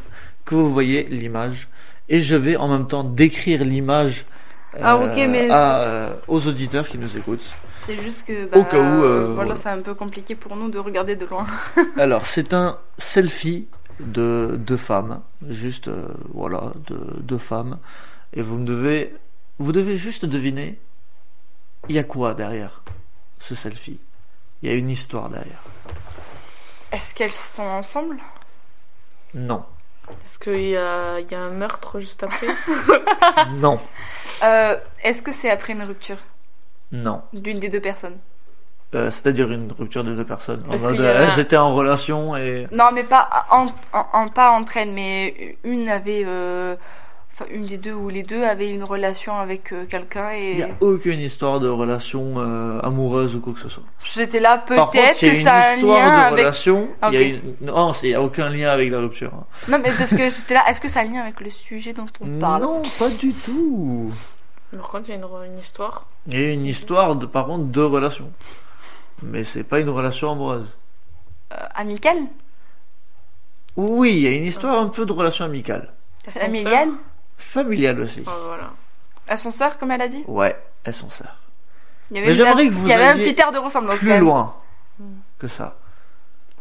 que vous voyez l'image, et je vais en même temps décrire l'image euh, Ah, mais à, euh, aux auditeurs qui nous écoutent. C'est juste que. Au cas où, euh, voilà, voilà. c'est un peu compliqué pour nous de regarder de loin. Alors, c'est un selfie de deux femmes, juste euh, voilà, de deux femmes, et vous me devez, vous devez juste deviner, il y a quoi derrière ce selfie? Il y a une histoire derrière. Est-ce qu'elles sont ensemble? Non, Est-ce qu'il y a, il y a un meurtre juste après non, Euh, Est-ce que c'est après une rupture? Non. d'une des deux personnes? Euh, C'est-à-dire une rupture de deux personnes. En mode, a- elles étaient en relation et Non, mais pas, en, en- en- pas entre elles, mais une avait euh, enfin une des deux ou les deux avaient une relation avec euh, quelqu'un Il n'y et a aucune histoire de relation euh, amoureuse ou quoi que ce soit. j'étais là peut-être il a que ça a un histoire lien de avec relation. il y a une- Non, il n'y a aucun lien avec la rupture. hein. non mais parce que j'étais là est-ce que ça a un lien avec le sujet dont on parle? Non, pas du tout. Par contre, il y a une, une histoire. Il y a une histoire, de, par contre, de relation. Mais c'est pas une relation amoureuse. Euh, amicale? Oui, il y a une histoire un peu de relation amicale. Familiale? Familiale aussi. Oh, voilà. à son sœur comme elle a dit? Ouais, il y avait, Mais j'aimerais que vous il y avait un petit air de ressemblance Plus loin Hmm. que ça.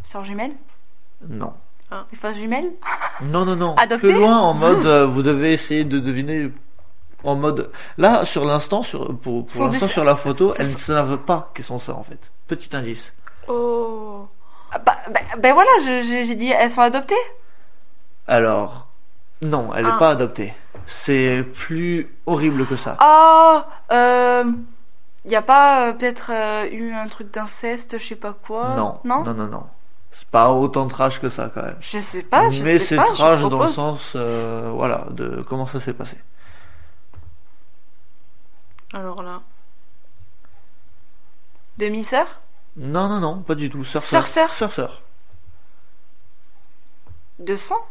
sœur jumelle? Non. des fausses jumelles Non, non, non. Adopté Plus loin en mode, euh, vous devez essayer de deviner en mode. Là, sur l'instant, sur, pour, pour Son l'instant, sur la photo, elles ne savent pas qu'elles sont sœurs en fait. Petit indice. Oh. Ah, bah, bah, ben voilà j'ai dit elles sont adoptées? Alors, non, elle n'est Ah. pas adoptée. C'est plus horrible que ça. Oh, euh, y a pas euh, peut-être euh, eu un truc d'inceste, je sais pas quoi? Non, non, non, non, non. C'est pas autant trash que ça quand même. Je sais pas, je Mais sais c'est trash dans le sens, euh, voilà, de comment ça s'est passé. Alors là. Demi-sœur? Non, non, non, pas du tout. Sœur, Sœur, sœur, sœur. sœur, sœur. De sang?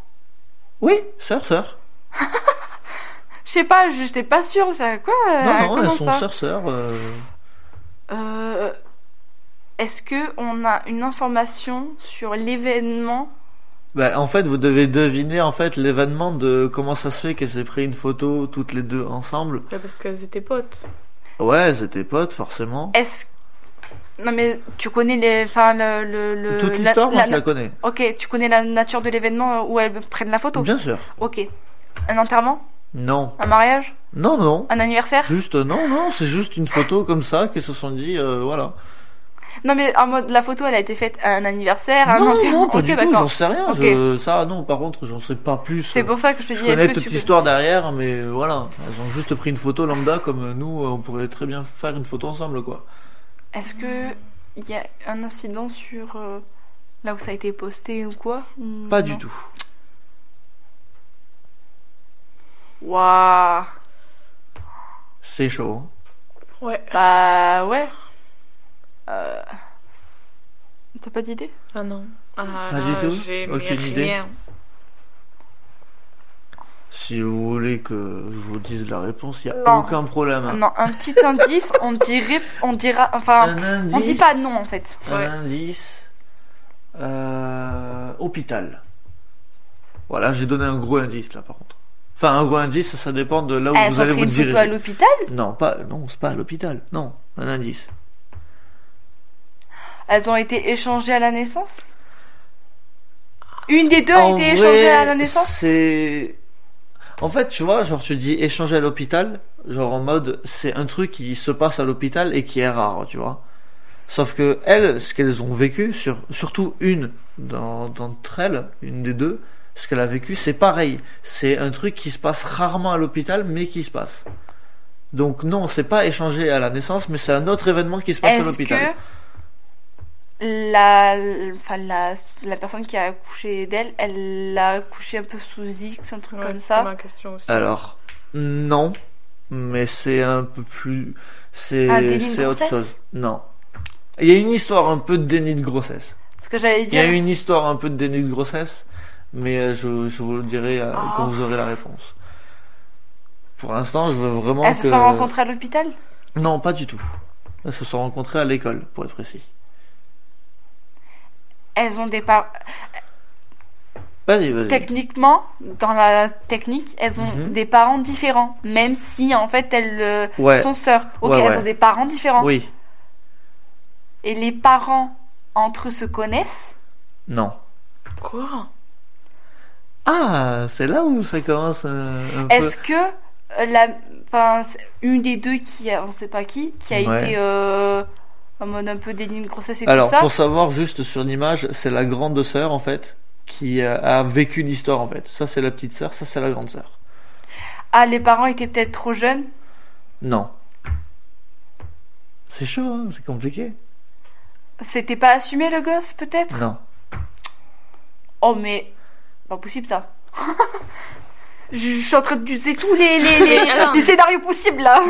Oui, sœur, sœur. Je sais pas, je j'étais pas sûre, ça quoi euh, Non, non, comment elles sont ça sœur, sœur. euh, Euh, Est-ce que on a une information sur l'événement? Bah, en fait, vous devez deviner en fait l'événement de comment ça se fait qu'elles s'est pris une photo toutes les deux ensemble. Ouais, parce qu'elles étaient potes. Ouais, c'était potes forcément. Est-ce non mais tu connais les, enfin le, le, le- Toute l'histoire, moi la- je la connais. Ok, tu connais la nature de l'événement où elles prennent la photo. Bien sûr. Ok, un enterrement, Non, un mariage, non, non. un anniversaire. Juste, non, non, c'est juste une photo comme ça qu'ils se sont dit, euh, voilà. Non mais en mode la photo elle a été faite à un anniversaire, à un non, enterrement. non, pas du tout, j'en sais rien. Ok. Je... Ça, non, par contre, j'en sais pas plus. C'est pour ça que je te Je dis. Est-ce connais toute l'histoire derrière, mais euh, voilà. Elles ont juste pris une photo lambda comme nous, euh, on pourrait très bien faire une photo ensemble, quoi. Est-ce que il y a un incident sur euh, là où ça a été posté ou quoi? Ou Pas non du tout. Waouh. C'est chaud. hein. Ouais. Bah ouais. Euh... T'as pas d'idée? Ah non. Ah, Pas du tout? J'ai Aucune idée rien. Si vous voulez que je vous dise la réponse, il n'y a Non. aucun problème. Non, un petit indice, on dirait, on dira, enfin, Un indice. on dit pas non en fait. Un Ouais. indice. Euh, hôpital. Voilà, j'ai donné un gros indice là par contre. Enfin, un gros indice, ça dépend de là où Elles vous ont allez pris vous une diriger. photo à l'hôpital. Non, pas, non, c'est pas à l'hôpital. Non, un indice. Elles ont été échangées à la naissance? Une des deux a été vrai, échangée à la naissance? C'est. En fait, tu vois, genre tu dis échanger à l'hôpital, genre en mode c'est un truc qui se passe à l'hôpital et qui est rare, tu vois. Sauf que elles, ce qu'elles ont vécu, sur, surtout une d'entre elles, une des deux, ce qu'elle a vécu, c'est pareil. C'est un truc qui se passe rarement à l'hôpital, mais qui se passe. Donc non, c'est pas échangé à la naissance, mais c'est un autre événement qui se passe à l'hôpital. que la, enfin la, la personne qui a accouché d'elle, elle l'a accouché un peu sous X, un truc Ouais, comme c'est ça. ma question aussi. Alors, non, mais c'est un peu plus. C'est autre chose. Non. Il y a une histoire un peu de déni de grossesse. Ce que j'allais Il y a dire. une histoire un peu de déni de grossesse, mais euh, je, je vous le dirai euh, Oh. quand vous aurez la réponse. Pour l'instant, je veux vraiment Elles que. se sont rencontrées à l'hôpital? Non, pas du tout. Elles se sont rencontrées à l'école, pour être précis. Elles ont des par... Vas-y, vas-y. Techniquement, dans la technique, elles ont Mhm. des parents différents, même si en fait elles euh, Ouais. sont sœurs. Ok, Ouais, elles ouais. ont des parents différents. Oui. Et les parents entre eux se connaissent? Non. Quoi? Ah, c'est là où ça commence euh, un peu. Est-ce que euh, la, enfin, une des deux qui, a, on sait pas qui, qui a Ouais. été euh, en mode un peu déni de grossesse et Alors, tout ça. pour savoir juste sur l'image, c'est la grande sœur en fait qui euh, a vécu l'histoire en fait. Ça c'est la petite sœur, ça c'est la grande sœur. Ah, les parents étaient peut-être trop jeunes? Non. C'est chaud, hein, c'est compliqué. C'était pas assumé le gosse, peut-être? Non. Oh mais, pas possible ça. Je je suis en train de c'est tous les, les, les, scénarios possibles là.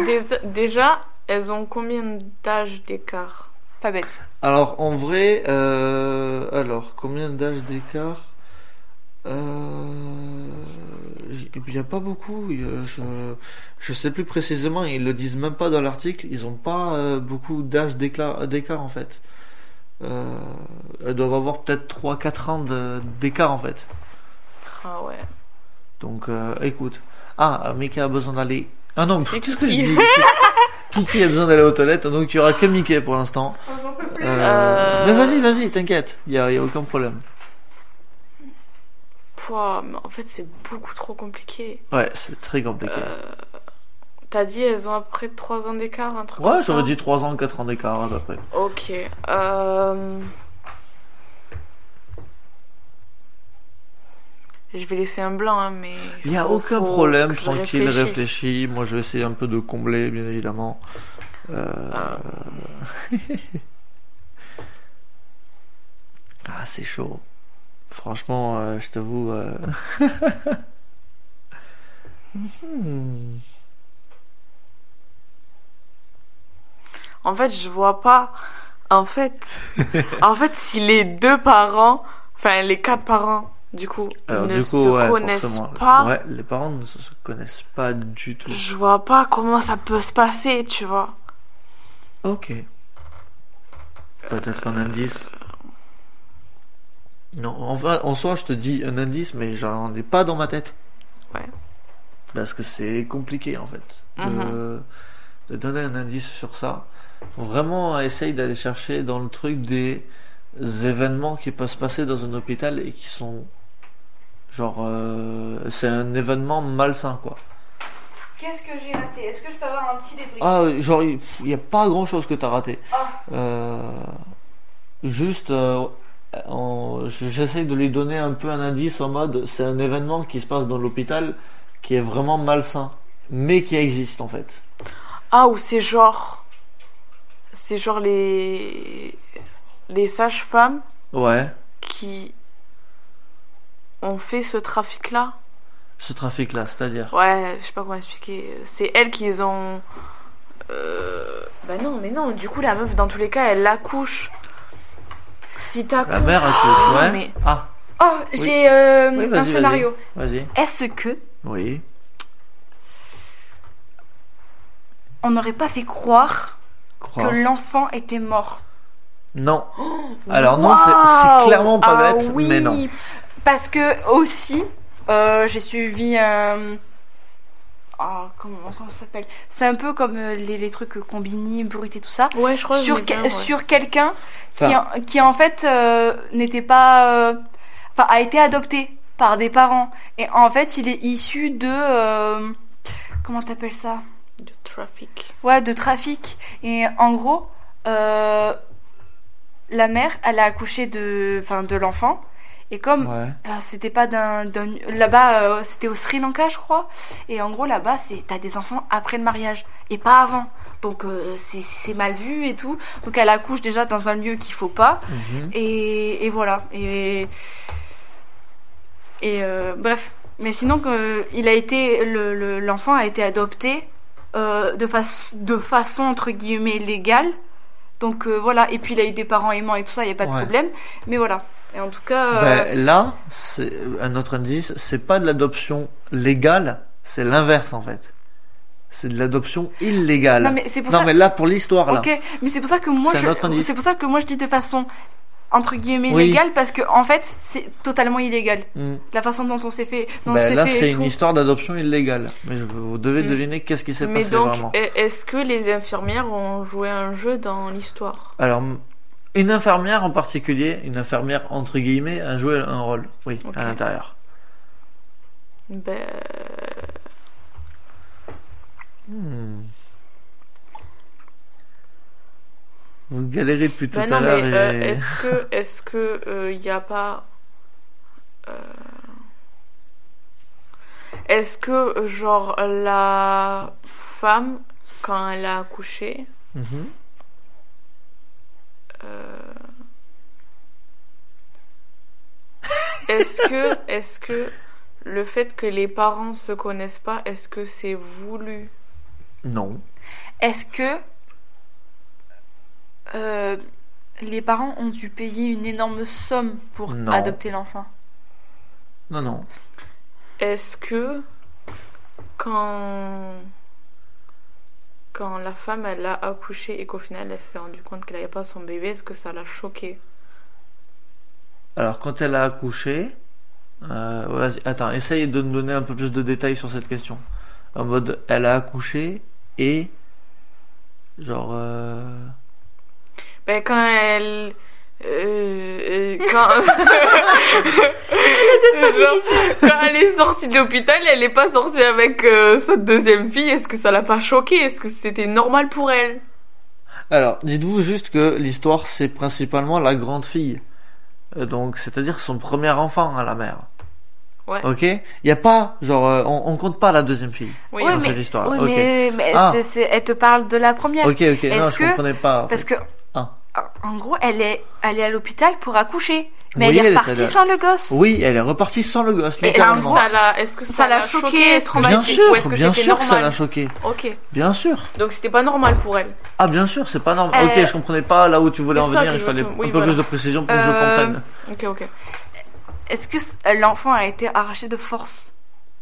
Déjà, elles ont combien d'âge d'écart? Pas bête. Alors, en vrai, euh, alors, combien d'âge d'écart? Euh, Il n'y a pas beaucoup. Je, je sais plus précisément. Ils le disent même pas dans l'article. Ils ont pas euh, beaucoup d'âge d'écart, d'écart en fait. Euh, elles doivent avoir peut-être 3-4 ans d'écart en fait. Ah ouais. Donc, euh, écoute. Ah, Mickey a besoin d'aller. Ah non, qu'est-ce que je dis? Kiki a besoin d'aller aux toilettes, donc il y aura que Mickey pour l'instant. Euh, Euh, Mais vas-y, vas-y, t'inquiète, il y a, y a aucun problème. Pouah, mais en fait, c'est beaucoup trop compliqué. Ouais, c'est très compliqué. Euh, T'as dit elles ont à peu près 3 ans d'écart, un truc ouais, comme ça j'aurais dit 3 ans, 4 ans d'écart à peu près. Ok. Euh... Je vais laisser un blanc, hein, mais. Il n'y a aucun problème, tranquille, réfléchis. Moi, je vais essayer un peu de combler, bien évidemment. Euh, Ah. Ah, c'est chaud. Franchement, euh, je t'avoue. euh, Hmm. En fait, je vois pas. En fait, en fait, si les deux parents, enfin les quatre parents, du coup, Alors, ne du coup, se ouais, connaissent forcément. pas, Ouais, les parents ne se connaissent pas du tout. je vois pas comment ça peut se passer, tu vois. Ok. Peut-être un indice. Non, enfin, en soi, je te dis un indice, mais j'en ai pas dans ma tête. Ouais. Parce que c'est compliqué, en fait, de, Mhm. de donner un indice sur ça. Vraiment, essaye d'aller chercher dans le truc des événements qui peuvent se passer dans un hôpital et qui sont. Genre, euh, c'est un événement malsain, quoi. Qu'est-ce que j'ai raté? Est-ce que je peux avoir un petit débris Ah, genre, il n'y a pas grand chose que tu as raté. Ah. Euh, juste, euh, j'essaye de lui donner un peu un indice en mode c'est un événement qui se passe dans l'hôpital qui est vraiment malsain, mais qui existe en fait. Ah, ou c'est genre, c'est genre les les sages-femmes Ouais, qui ont fait ce trafic-là. ce trafic-là, c'est-à-dire. Ouais, je sais pas comment expliquer. C'est elles qui les ont. Euh... Bah non, mais non. Du coup, la meuf, dans tous les cas, elle l'accouche. Si t'accouches. La mère accouche, Ah, ouais. mais- Ah, Oh, j'ai euh, Oui, un scénario. vas-y. Est-ce que Oui. on n'aurait pas fait croire Croire. que l'enfant était mort? Non. Alors non, c'est- clairement pas Ah bête, oui. mais non. Parce que aussi, euh, j'ai suivi un. Oh, comment, comment ça s'appelle? C'est un peu comme euh, les, les trucs Combini, Brut et tout ça. Ouais, je crois que sur, je que- l'ai bien, ouais. sur quelqu'un qui, en, qui en fait euh, n'était pas. euh, Enfin, a été adopté par des parents. Et en fait, il est issu de. euh, comment t'appelles ça? De trafic. Ouais, de trafic. Et en gros, euh, la mère, elle a accouché de, enfin, de l'enfant. Et comme Ouais. bah, c'était pas d'un, là-bas, euh, c'était au Sri Lanka, je crois. Et en gros, là-bas, c'est t'as des enfants après le mariage et pas avant. Donc euh, c'est, mal vu et tout. Donc elle accouche déjà dans un lieu qu'il faut pas. Mhm. Et, et voilà. Et, et euh, bref. Mais sinon, il a été, le, le- l'enfant a été adopté euh, de, de façon entre guillemets légale. Donc euh, voilà. Et puis il a eu des parents aimants et tout ça, il y a pas de problème. Mais voilà. Et en tout cas. euh, Ben, là, c'est un autre indice, c'est pas de l'adoption légale, c'est l'inverse en fait. C'est de l'adoption illégale. non mais c'est pour Non, ça. mais là, pour l'histoire, là. Ok, mais c'est pour ça que moi C'est un je, autre indice. c'est pour ça que moi je dis de façon entre guillemets Oui. légale parce que en fait c'est totalement illégal. Hmm. La façon dont on s'est fait, dont Ben, là, fait c'est tout. une histoire d'adoption illégale. Mais je, vous devez Mm. deviner qu'est-ce qui s'est Mais passé donc, vraiment. est-ce que les infirmières ont joué un jeu dans l'histoire? Alors, une infirmière en particulier, une infirmière entre guillemets, a joué un rôle, oui, à l'intérieur. Ben. Hmm. Vous galérez depuis tout Ben à non, l'heure. euh, et- est-ce que est-ce que euh, y a pas euh, est-ce que genre la femme quand elle a accouché Mhm. Est-ce que est-ce que le fait que les parents se connaissent pas, est-ce que c'est voulu? Non. Est-ce que euh, les parents ont dû payer une énorme somme pour Non. adopter l'enfant? Non, non. Est-ce que quand quand la femme elle a accouché et qu'au final elle s'est rendue compte qu'elle n'avait pas son bébé, est-ce que ça l'a choquée Alors, quand elle a accouché, euh, attends, essaye de nous donner un peu plus de détails sur cette question. En mode, elle a accouché et. Genre. euh, Ben quand elle euh, euh, quand... Genre, quand elle est sortie de l'hôpital, elle n'est pas sortie avec euh, sa deuxième fille. Est-ce que ça l'a pas choquée? Est-ce que c'était normal pour elle? Alors, dites-vous juste que l'histoire, c'est principalement la grande fille. Euh, Donc, c'est-à-dire son premier enfant à la mère. Ouais. Ok? Il n'y a pas, genre, euh, on, on compte pas la deuxième fille Oui, Ouais, dans mais- cette histoire. Oui, ok. mais, mais Ah. elle te parle de la première. Ok, ok, non, Est-ce je que- comprenais pas. Parce fait. que. En gros, elle est, elle est à l'hôpital pour accoucher. Mais Oui, elle est repartie allée- sans le gosse. Oui, elle est repartie sans le gosse, Est-ce que ça l'a, choquée, Est-ce que- Bien traumatisée, sûr, bien sûr que ça l'a choqué. Ok. Bien sûr. Donc c'était pas normal pour elle. Ah, bien sûr, c'est pas normal. Euh, ok, je comprenais pas là où tu voulais en venir. Il fallait un peu voilà. plus de précision pour que je Euh, comprenne. Ok, ok. Est-ce que l'enfant a été arraché de force?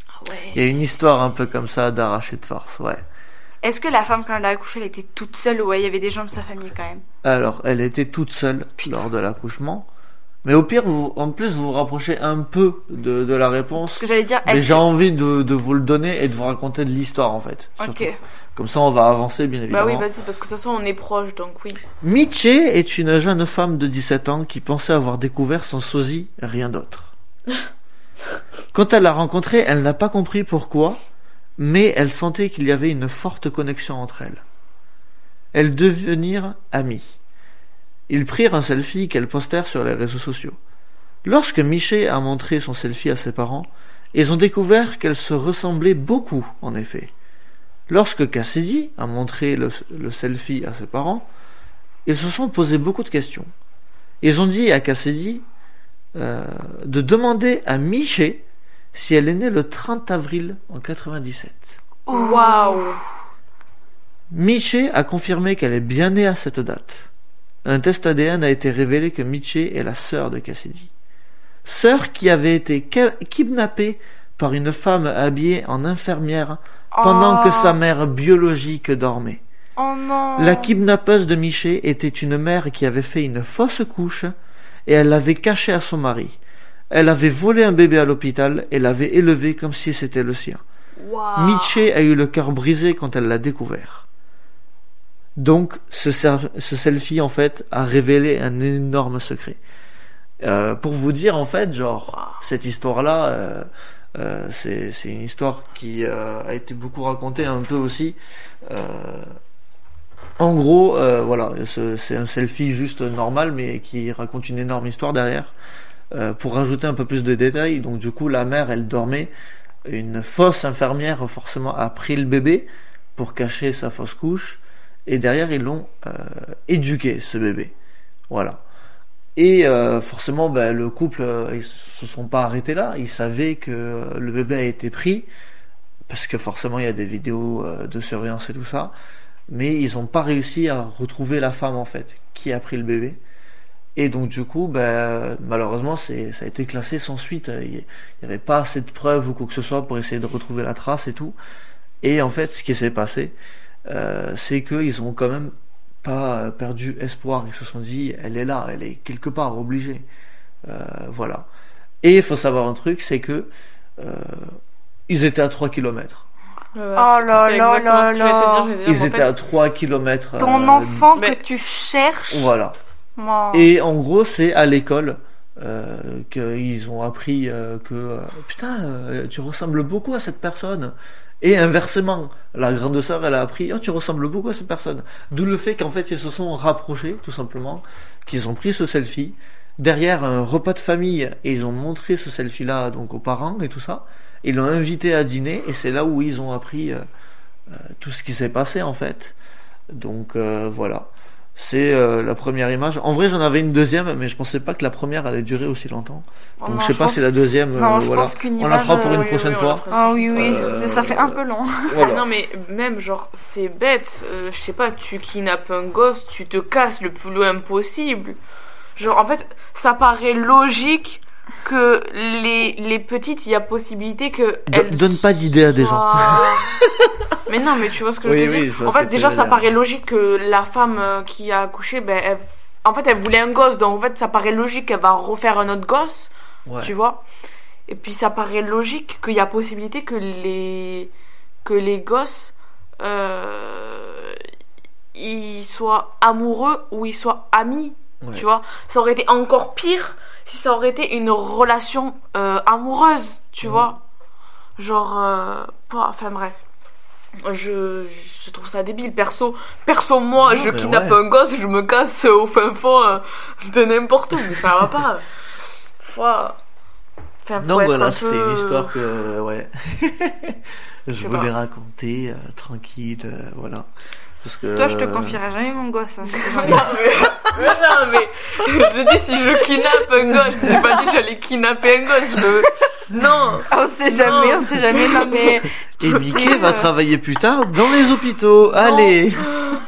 Ah ouais. Il y a une histoire un peu comme ça d'arracher de force, ouais. Est-ce que la femme, quand elle a accouché, elle était toute seule ou il y avait des gens de sa famille quand même? Alors, elle était toute seule lors de l'accouchement. Mais au pire, vous, en plus, vous vous rapprochez un peu de, de la réponse. Ce que j'allais dire, Mais j'ai envie de, de vous le donner et de vous raconter de l'histoire, en fait. surtout. Ok. Comme ça, on va avancer, bien Bah évidemment. oui, vas-y, parce que de toute façon on est proche, donc oui. Miche est une jeune femme de 17 ans qui pensait avoir découvert son sosie, rien d'autre. Quand elle l'a rencontré, elle n'a pas compris pourquoi, mais elle sentait qu'il y avait une forte connexion entre elles. Elles devenirent amies. Ils prirent un selfie qu'elles postèrent sur les réseaux sociaux. Lorsque Miché a montré son selfie à ses parents, ils ont découvert qu'elles se ressemblaient beaucoup, en effet. Lorsque Cassidy a montré le, selfie à ses parents, ils se sont posé beaucoup de questions. Ils ont dit à Cassidy euh, de demander à Miché si elle est née le 30 avril en 97. Waouh. Miché a confirmé qu'elle est bien née à cette date. Un test ADN a été révélé que Miché est la sœur de Cassidy. Sœur qui avait été ki- kidnappée par une femme habillée en infirmière pendant Oh. que sa mère biologique dormait. Oh non La kidnappeuse de Miché était une mère qui avait fait une fausse couche et elle l'avait caché à son mari. Elle avait volé un bébé à l'hôpital et l'avait élevé comme si c'était le sien. Miché a eu le cœur brisé quand elle l'a découvert. Donc, ce, selfie, en fait, a révélé un énorme secret. Euh, pour vous dire, en fait, genre, cette histoire-là, euh, euh, c'est une histoire qui euh, a été beaucoup racontée un peu aussi. Euh, en gros, voilà, ce- c'est un selfie juste normal, mais qui raconte une énorme histoire derrière. Pour rajouter un peu plus de détails, donc du coup, la mère, elle dormait. Une fausse infirmière, forcément, a pris le bébé pour cacher sa fausse couche. Et derrière, ils l'ont euh, éduqué, ce bébé. Voilà. Et euh, forcément, ben, le couple, euh, ils se sont pas arrêtés là. Ils savaient que euh, le bébé a été pris, parce que forcément, il y a des vidéos euh, de surveillance et tout ça. Mais ils n'ont pas réussi à retrouver la femme, en fait, qui a pris le bébé. Et donc, du coup, ben, malheureusement, ça a été classé sans suite. Il n'y avait pas assez de preuves ou quoi que ce soit pour essayer de retrouver la trace et tout. Et en fait, ce qui s'est passé, euh, c'est qu'ils ont quand même pas perdu espoir. Ils se sont dit, elle est là, elle est quelque part obligée. Euh, voilà. Et il faut savoir un truc, c'est que euh, ils étaient à 3 km. Oh là là là là. Ils en étaient fait, à 3 km. Ton enfant mais- que tu cherches. Voilà. Oh. Et en gros, c'est à l'école euh, qu'ils ont appris euh, que euh, putain, euh, tu ressembles beaucoup à cette personne. Et inversement, la grande sœur, elle a appris, oh, tu ressembles beaucoup à cette personne. D'où le fait qu'en fait, ils se sont rapprochés, tout simplement, qu'ils ont pris ce selfie derrière un repas de famille et ils ont montré ce selfie-là donc aux parents et tout ça. Ils l'ont invité à dîner et c'est là où ils ont appris euh, euh, tout ce qui s'est passé en fait. Donc euh, voilà. C'est euh, la première image. En vrai, j'en avais une deuxième, mais je pensais pas que la première allait durer aussi longtemps. Oh Donc non, je sais pas si la deuxième, Non, euh, je voilà. pense On la fera pour une euh, oui, prochaine oui, fois. Ah oui, oui, Euh, mais ça fait un peu long. Voilà. Non mais même genre c'est bête, euh, je sais pas, tu kidnappes un gosse, tu te casses le plus loin possible. Genre en fait, ça paraît logique que les, les petites, il y a possibilité que Do- elles donne pas d'idée à des gens. mais non, mais tu vois ce que Oui, je veux oui, dire. En fait, déjà ça dire. paraît logique que la femme euh, qui a accouché, ben elle- en fait elle voulait un gosse, donc en fait ça paraît logique qu'elle va refaire un autre gosse Ouais. tu vois. Et puis ça paraît logique qu'il y a possibilité que les que les gosses euh, ils soient amoureux ou ils soient amis, Ouais. tu vois. Ça aurait été encore pire si ça aurait été une relation euh, amoureuse, tu Mhm. vois. Genre euh, pas enfin bref. Je, je trouve ça débile perso perso moi Non, je kidnappe ouais. un gosse je me casse au fin fond euh, de n'importe où mais ça va pas Fois. Enfin, être voilà, c'était peu- une histoire que, ouais, je voulais raconter, euh, tranquille, voilà. Parce que, Toi, je te confierai jamais mon gosse. hein. non, mais, mais non, mais je dis si je kidnappe un gosse, j'ai pas dit que j'allais kidnapper un gosse. je- Non, Ah, on sait jamais, Non. on sait jamais. Non, mais Et Mickey va euh, travailler plus tard dans les hôpitaux. Allez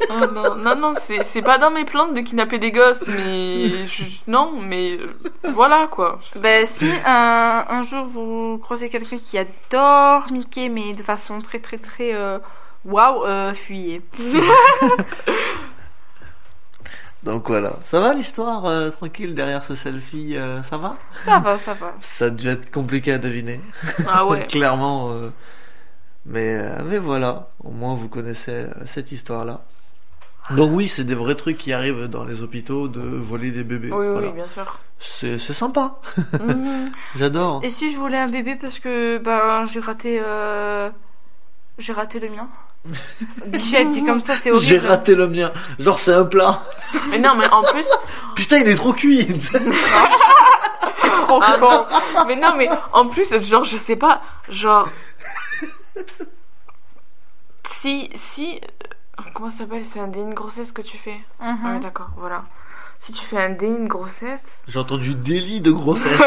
Oh, non, non, non, c'est pas dans mes plans de kidnapper des gosses, mais je- non, mais euh, voilà quoi. Ben, si un, un jour vous croisez quelqu'un qui adore Mickey, mais de façon très très très euh, waouh, euh, fuyez. Donc voilà, ça va l'histoire euh, tranquille derrière ce selfie, euh, ça va? Ça va, ça va. Ça a dû être compliqué à deviner, Ah ouais. clairement. euh, mais, euh, mais voilà, au moins vous connaissez euh, cette histoire-là. Donc oui, c'est des vrais trucs qui arrivent dans les hôpitaux de voler des bébés. Oui, oui, Voilà. bien sûr. C'est c'est sympa, Mhm. j'adore. Et si je voulais un bébé parce que ben j'ai raté euh, j'ai raté le mien? Bichette dit comme ça, c'est horrible. J'ai raté le mien, genre c'est un plat. Mais non, mais en plus, Putain, il est trop cuit. trop Ah con. Mais non, mais en plus, genre, je sais pas, genre. Si, si. euh, Comment ça s'appelle? C'est un déni de grossesse que tu fais? Mhm. Ah, oui, d'accord, voilà. Si tu fais un déni de grossesse. J'ai entendu délit de grossesse.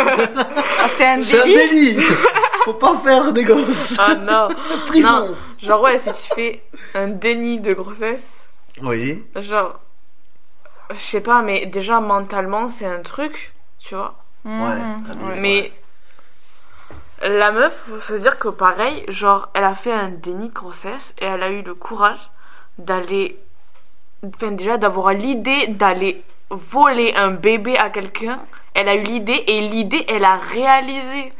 Ah, c'est un C'est un délit. Faut pas faire des gosses. Ah non Prison. Non, genre, ouais, si tu fais un déni de grossesse, Oui. genre. Je sais pas, mais déjà mentalement, c'est un truc, tu vois. Mhm. Ouais. Ouais. Mais la meuf, faut se dire que pareil, genre, elle a fait un déni de grossesse et elle a eu le courage d'aller, enfin déjà d'avoir l'idée d'aller voler un bébé à quelqu'un. Elle a eu l'idée et l'idée, elle a réalisé.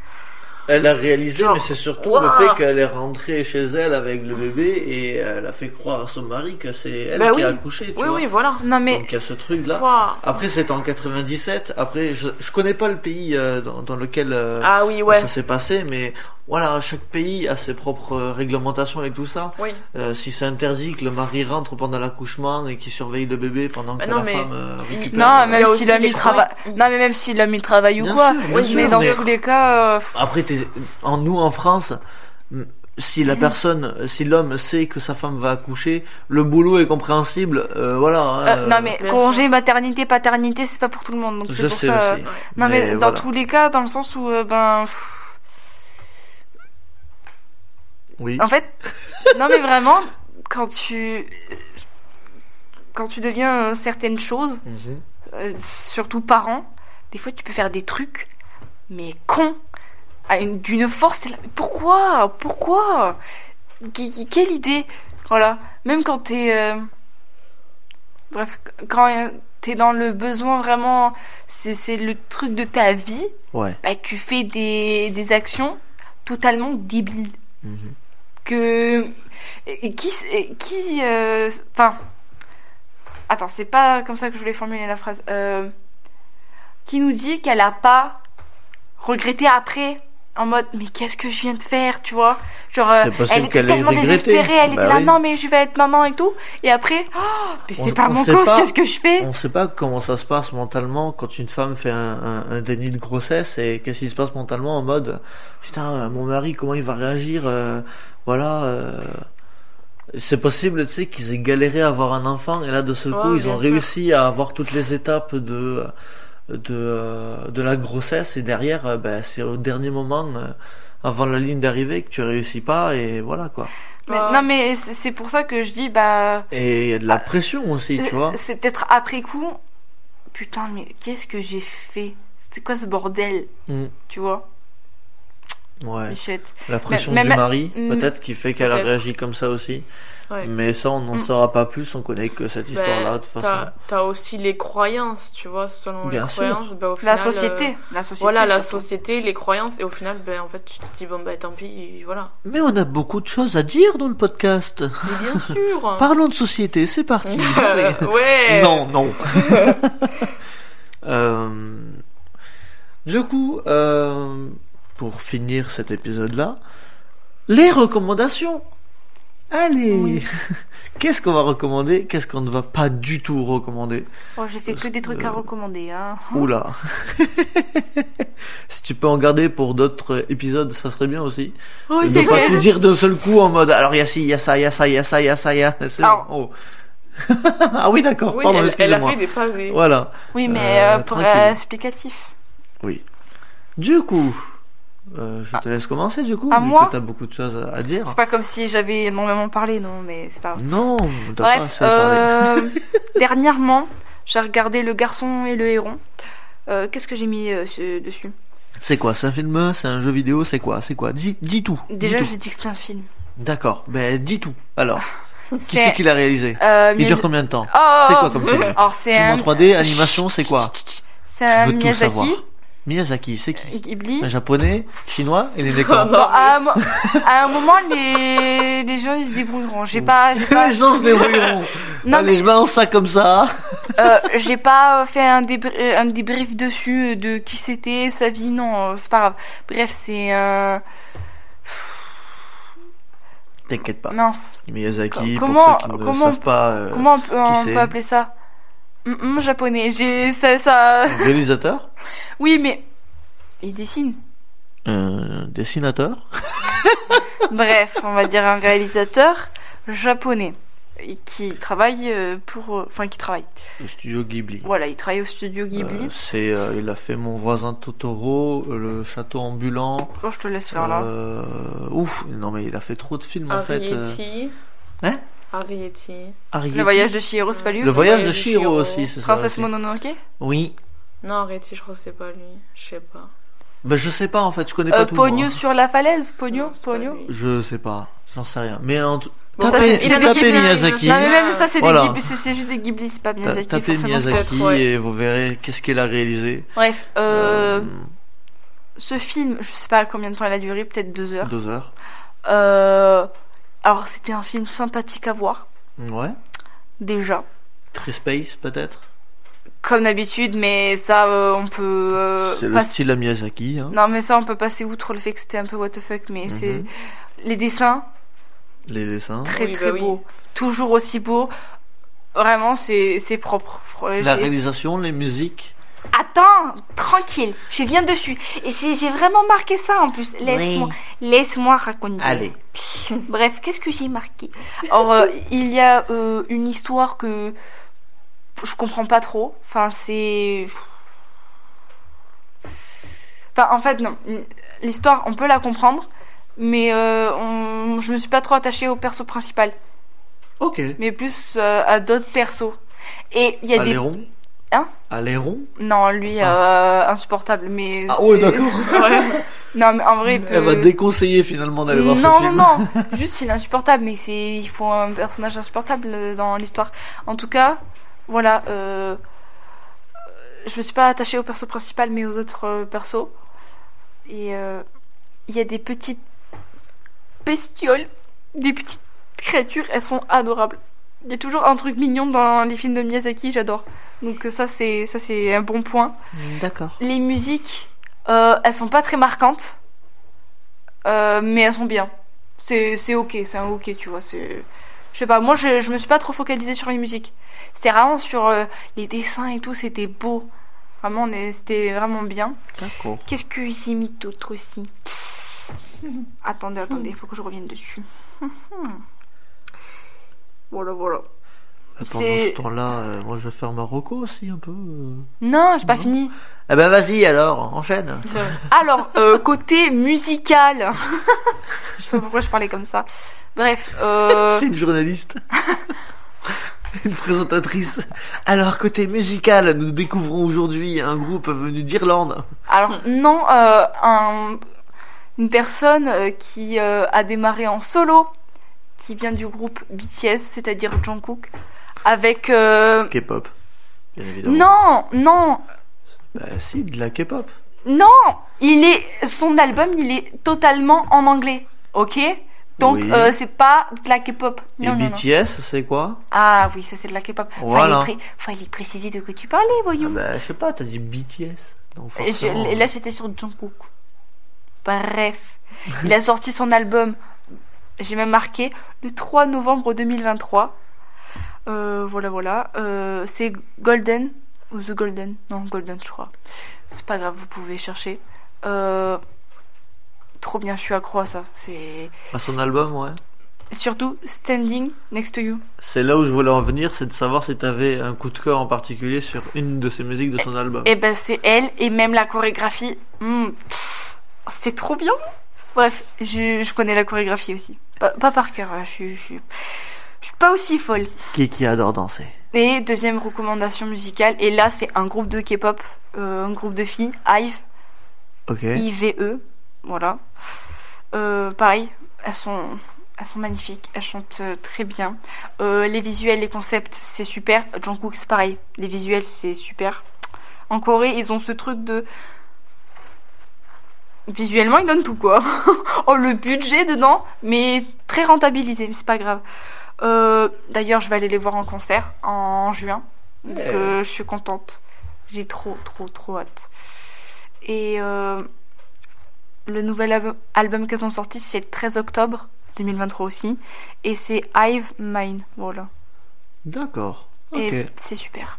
Elle a réalisé, Genre, mais c'est surtout le fait qu'elle est rentrée chez elle avec le bébé et elle a fait croire à son mari que c'est elle Bah qui oui. a accouché. Tu Oui, vois. oui, voilà. Non mais Donc il y a ce truc là. Ouah. Après c'était en 97. Après je, je connais pas le pays euh, dans, dans lequel euh, Ah oui, ouais. ça s'est passé, mais voilà chaque pays a ses propres euh, réglementations et tout ça. Oui. Euh, si c'est interdit que le mari rentre pendant l'accouchement et qu'il surveille le bébé pendant Bah que non, la mais femme euh, récupère. non, euh, même a si l'homme il travaille. travail- Non mais même si l'homme il travaille ou Bien quoi. sûr, bien Oui, sûr, mais dans mais- tous les cas, euh, Après, t'es- en nous en France, si la personne, si l'homme sait que sa femme va accoucher, le boulot est compréhensible. euh, voilà. hein, euh, non mais congé maternité paternité c'est pas pour tout le monde donc je c'est pour sais ça. aussi. Non mais, Mais dans voilà. tous les cas dans le sens où euh, ben pff, Oui. En fait, non mais vraiment, quand tu quand tu deviens euh, certaines choses, Mhm. euh, surtout parent, des fois tu peux faire des trucs, mais une- d'une force. pourquoi, pourquoi, quelle idée, voilà. Même quand t'es, euh, bref, quand euh, t'es dans le besoin vraiment, c'est c'est le truc de ta vie, Ouais. bah tu fais des des actions totalement débiles Mhm. Qui qui euh, enfin attends c'est pas comme ça que je voulais formuler la phrase euh, qui nous dit qu'elle a pas regretté après en mode mais qu'est-ce que je viens de faire tu vois? Genre euh, elle était tellement désespérée elle Bah était là oui. non mais je vais être maman et tout. Et après oh, mais c'est pas on mon cause qu'est-ce que je fais? On sait pas comment ça se passe mentalement quand une femme fait un, un, un déni de grossesse et qu'est-ce qui se passe mentalement en mode putain euh, mon mari comment il va réagir euh, voilà euh, C'est possible, tu sais, qu'ils aient galéré à avoir un enfant et là, de ce Ouais, coup, ils ont sûr. réussi à avoir toutes les étapes de de euh, de la grossesse et derrière, euh, ben, c'est au dernier moment, euh, avant la ligne d'arrivée, que tu réussis pas et voilà quoi. Mais- Ouais. non, mais c'est c'est pour ça que je dis, bah. Et il y a de la pression aussi, tu vois. C'est peut-être après coup. Putain, mais qu'est-ce que j'ai fait? C'est quoi ce bordel? Mm. Tu vois? Ouais. La pression mais- du mari, Mm. peut-être, qui fait qu'elle a Peut-être. réagi comme ça aussi. Ouais. Mais ça, on n'en Mm. saura pas plus, on connaît que cette Ben, histoire-là, de toute façon. t'as- aussi les croyances, tu vois, selon Bien les sûr. croyances, au La final, société. euh, La société. Voilà, la surtout. société, les croyances, et au final, ben, en fait, tu te dis, bon, ben, tant pis, voilà. Mais on a beaucoup de choses à dire dans le podcast. Mais bien sûr Parlons de société, c'est parti. Ouais Non, non. Euh, du coup, euh, pour finir cet épisode-là, les recommandations. Allez. Oui. Qu'est-ce qu'on va recommander? Qu'est-ce qu'on ne va pas du tout recommander? Oh, j'ai fait que des trucs à recommander, hein. Oula. si tu peux en garder pour d'autres épisodes, ça serait bien aussi. Oh, ne pas tout dire d'un seul coup en mode alors il y a ci, il y a ça, il y a ça, il y a ça, il y a ça, il y a. Bon. Oh. ah oui, d'accord. Oui, Pardon, excusez-moi. Voilà. Oui, mais Euh, euh, pour euh, explicatif. Oui. Du coup, euh, je te laisse commencer du coup, À vu moi que t'as beaucoup de choses à à dire. C'est pas comme si j'avais énormément parlé, non, mais c'est pas. Non, t'as pas assez parlé. euh, dernièrement, j'ai regardé Le Garçon et le Héron. Euh, Qu'est-ce que j'ai mis euh, dessus? C'est quoi? C'est un film? C'est un jeu vidéo? C'est quoi? C'est quoi? Dis, dis tout. Déjà, j'ai dit que c'était un film. D'accord. Ben dis tout. Alors, qui C'est- qui l'a réalisé? Il dure combien de temps? Oh, C'est quoi comme film? Alors, c'est un... en 3D, animation, c'est quoi? C'est un Miyazaki, savoir. Miyazaki, c'est qui Ghibli. Un japonais Chinois Il est non. Bon, à, un, mo- à un moment, les, les gens, ils se débrouilleront. J'ai pas, j'ai pas, Les gens se débrouilleront. non, Allez, je balance ça comme ça. euh, j'ai pas fait un, débr- euh, un débrief dessus euh, de qui c'était, sa vie, non, euh, c'est pas grave. Bref, c'est un, T'inquiète pas. mince. Miyazaki, Comment- pour ceux qui ne comment- savent pas, euh, Comment on peut, on c'est peut appeler ça? Hum, japonais. J'ai ça, ça. réalisateur, Oui, mais il dessine. un dessinateur, Bref, on va dire un réalisateur japonais qui travaille euh, pour, euh, enfin qui travaille. le studio Ghibli. Voilà, il travaille au studio Ghibli. Euh, c'est, euh, il a fait Mon voisin Totoro, euh, Le château ambulant. Bon, je te laisse faire là. euh, ouf, non mais il a fait trop de films en fait. euh. Hein? Arrietty. Arrietty. Le voyage de Chihiro, c'est pas lui Le voyage de Chihiro. aussi, c'est ça. Princesse. Mononoke Oui. Non, Arrietty, je crois que c'est pas lui. Je sais pas. Ben je sais pas en fait, je connais pas euh, tout. Pogno moi. sur la falaise Pogno Non, Pogno. Je sais pas, j'en sais rien. Mais en tout... Bon, ça, tapez, c'est- il a des tapez Ghibli, Miyazaki. Non, mais même ça, c'est Voilà. des Ghibli, c'est c'est juste des Ghibli, c'est pas Ta- Miyazaki. Tapez forcément. Miyazaki ouais. et vous verrez qu'est-ce qu'il a réalisé. Bref, euh, Euh, ce film, je sais pas combien de temps il a duré, peut-être deux heures. deux heures. Euh, alors, c'était un film sympathique à voir, Ouais. déjà. Très space peut-être? Comme d'habitude, mais ça, euh, on peut euh, C'est le passer- style à Miyazaki. Hein. Non, mais ça, on peut passer outre le fait que c'était un peu what the fuck, mais Mhm. c'est les dessins Les dessins. très Oui, très bah oui. beaux, toujours aussi beaux. Vraiment, c'est c'est propre. Fr- La j'ai- réalisation, les musiques. Attends, tranquille, je viens dessus. Et j'ai vraiment marqué ça en plus. Laisse-moi laisse-moi raconter. Allez. Bref, qu'est-ce que j'ai marqué? Alors, euh, il y a euh, une histoire que je comprends pas trop. Enfin, c'est. Enfin, en fait, non. L'histoire, on peut la comprendre, mais euh, on... je me suis pas trop attachée au perso principal, Ok. mais plus à d'autres persos. Et il y a des. Hein Aléron. Non, lui, euh, insupportable, mais. Ah ouais, d'accord. Non, mais en vrai, il peut... Elle va déconseiller finalement d'aller voir non, ce non, film. non, Juste, il est insupportable, mais c'est il faut un personnage insupportable euh, dans l'histoire. En tout cas, voilà. Euh... Je me suis pas attachée au perso principal, mais aux autres euh, persos. Et euh, il y a des petites bestioles, des petites créatures. Elles sont adorables. Il y a toujours un truc mignon dans les films de Miyazaki, j'adore. Donc euh, ça, c'est ça, c'est un bon point. D'accord. Les musiques, euh, elles sont pas très marquantes, euh, mais elles sont bien. C'est c'est ok, c'est un ok, tu vois. C'est, je sais pas, moi je, je me suis pas trop focalisée sur les musiques. C'est vraiment sur euh, les dessins et tout, c'était beau. Vraiment, c'était vraiment bien. D'accord. Qu'est-ce que j'ai mis d'autre aussi? Attendez, attendez, il faut que je revienne dessus. Pendant C'est- ce temps-là, euh, moi je vais faire Marocco aussi un peu. euh. Non, j'ai pas Non. fini. Eh ben vas-y alors, enchaîne. Alors, euh, côté musical. je sais pas pourquoi je parlais comme ça. Bref, euh, C'est une journaliste. une présentatrice. Alors côté musical, nous découvrons aujourd'hui un groupe venu d'Irlande. alors non, euh, un- une personne euh, qui euh, a démarré en solo, qui vient du groupe BTS, c'est-à-dire Jungkook, avec euh, K-pop. Bien évidemment. non, non, Bah si, de la K-pop. non, il est son album, il est totalement en anglais, ok? Donc Oui. euh, c'est pas de la K-pop. Et Non, non. BTS, c'est quoi? Ah oui, ça c'est de la K-pop. Voilà. Fallait, pré- fallait préciser de quoi tu parlais, ah voyons. bah, Je sais pas, t'as dit BTS. Donc Et je- et là j'étais sur Jungkook. Bref, il a sorti son album, j'ai même marqué, le 3 novembre 2023. Euh, voilà, voilà. Euh, c'est Golden, ou The Golden, non Golden je crois. C'est pas grave, vous pouvez chercher. Euh, trop bien, je suis accro à ça. C'est À son album, ouais. surtout Standing Next to You. C'est là où je voulais en venir, c'est de savoir si t'avais un coup de cœur en particulier sur une de ces musiques de son album. Et ben c'est elle et même la chorégraphie. hmm, c'est trop bien. Bref, je, je connais la chorégraphie aussi. Pas, pas par cœur, hein, je, suis- je, suis- je suis pas aussi folle. Qui qui adore danser Et deuxième recommandation musicale, et là c'est un groupe de K-pop, euh, un groupe de filles, IVE, Ok. IVE, voilà. Euh, pareil, elles sont, elles sont magnifiques, elles chantent euh, très bien. Euh, les visuels, les concepts, c'est super. Jungkook, c'est pareil, les visuels, c'est super. En Corée, ils ont ce truc de... Visuellement, ils donnent tout, quoi. oh, le budget dedans, mais très rentabilisé, mais c'est pas grave. Euh, D'ailleurs, je vais aller les voir en concert en juin. Donc, euh, je suis contente. J'ai trop, trop, trop hâte. Et euh, le nouvel album, album qu'elles ont sorti, c'est le 13 octobre 2023 aussi. Et c'est Hive Mine. Voilà. D'accord. Et c'est super.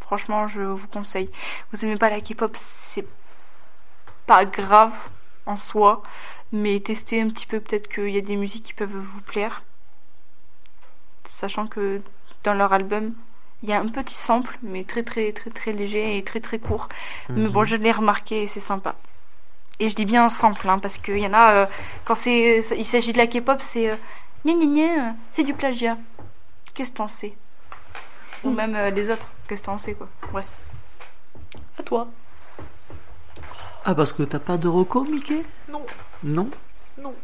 Franchement, je vous conseille. Vous aimez pas la K-pop, c'est pas grave en soi. Mais testez un petit peu, peut-être qu'il y a des musiques qui peuvent vous plaire. Sachant que dans leur album, il y a un petit sample, mais très très très très léger et très très court. Mais bon, Mhm. je l'ai remarqué et c'est sympa. Et je dis bien un sample, hein, parce qu'il y en a, euh, quand c'est, il s'agit de la K-pop, c'est euh, c'est du plagiat. Qu'est-ce que t'en sais? Ou même euh, les autres, qu'est-ce que t'en sais, quoi? Bref. À toi. Ah, parce que t'as pas de reco, Mickey? Non. Non? Non.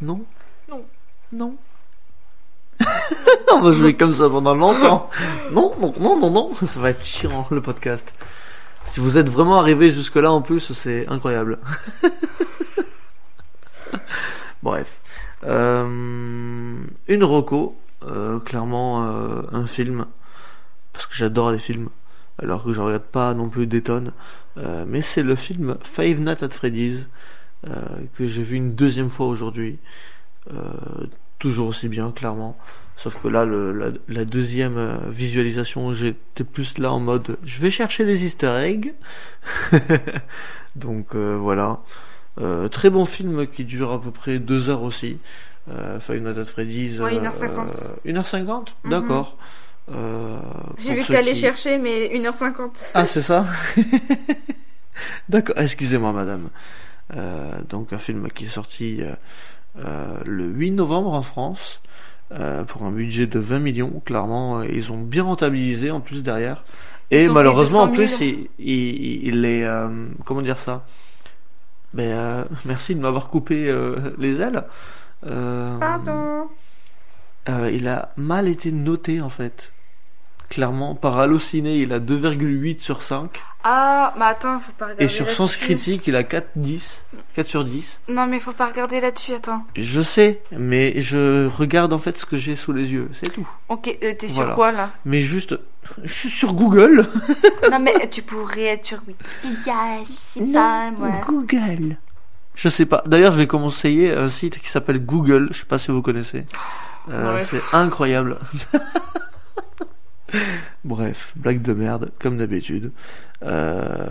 Non? Non. Non On va jouer comme ça pendant longtemps. Non, non, non, non, non. Ça va être chiant, le podcast. Si vous êtes vraiment arrivé jusque-là, en plus, c'est incroyable. Bref. Euh, une reco. euh, clairement, euh, un film. Parce que j'adore les films. Alors que je regarde pas non plus des tonnes. Euh, mais c'est le film Five Nights at Freddy's. euh, que j'ai vu une deuxième fois aujourd'hui. Euh, toujours aussi bien, clairement. Sauf que là, le- la, la deuxième visualisation, j'étais plus là en mode je vais chercher les easter eggs. Donc voilà. Très bon film qui dure à peu près deux heures aussi. Five Nights at Freddy's. Ouais, euh, 1h50. euh, 1h50 Mhm. Euh, J'ai vu que t'allais qui- chercher, mais 1h50. ah, c'est ça D'accord, excusez-moi, madame. Euh, donc, un film qui est sorti euh, le 8 novembre en France, pour un budget de 20 millions. Clairement, ils ont bien rentabilisé en plus derrière. Et malheureusement, en 200 plus, 000. il, il, il est. comment dire ça? Ben, Merci de m'avoir coupé les ailes. Pardon. Euh, il a mal été noté en fait. Clairement, par Allociné, il a 2,8 sur 5. Ah, mais attends, faut pas regarder Et sur Sens. Critique, il a 4, 10, 4 sur 10. Non, mais faut pas regarder là-dessus, attends. Je sais, mais je regarde en fait ce que j'ai sous les yeux, c'est tout. Ok, euh, t'es sur Voilà. quoi, là? Mais juste, je suis sur Google. Non, mais tu pourrais être sur Wikipédia, je sais pas, moi. Google. Je sais pas. D'ailleurs, je vais conseiller un site qui s'appelle Google. Je sais pas si vous connaissez. Euh, Ouais. C'est incroyable. Bref, blague de merde, comme d'habitude. Euh,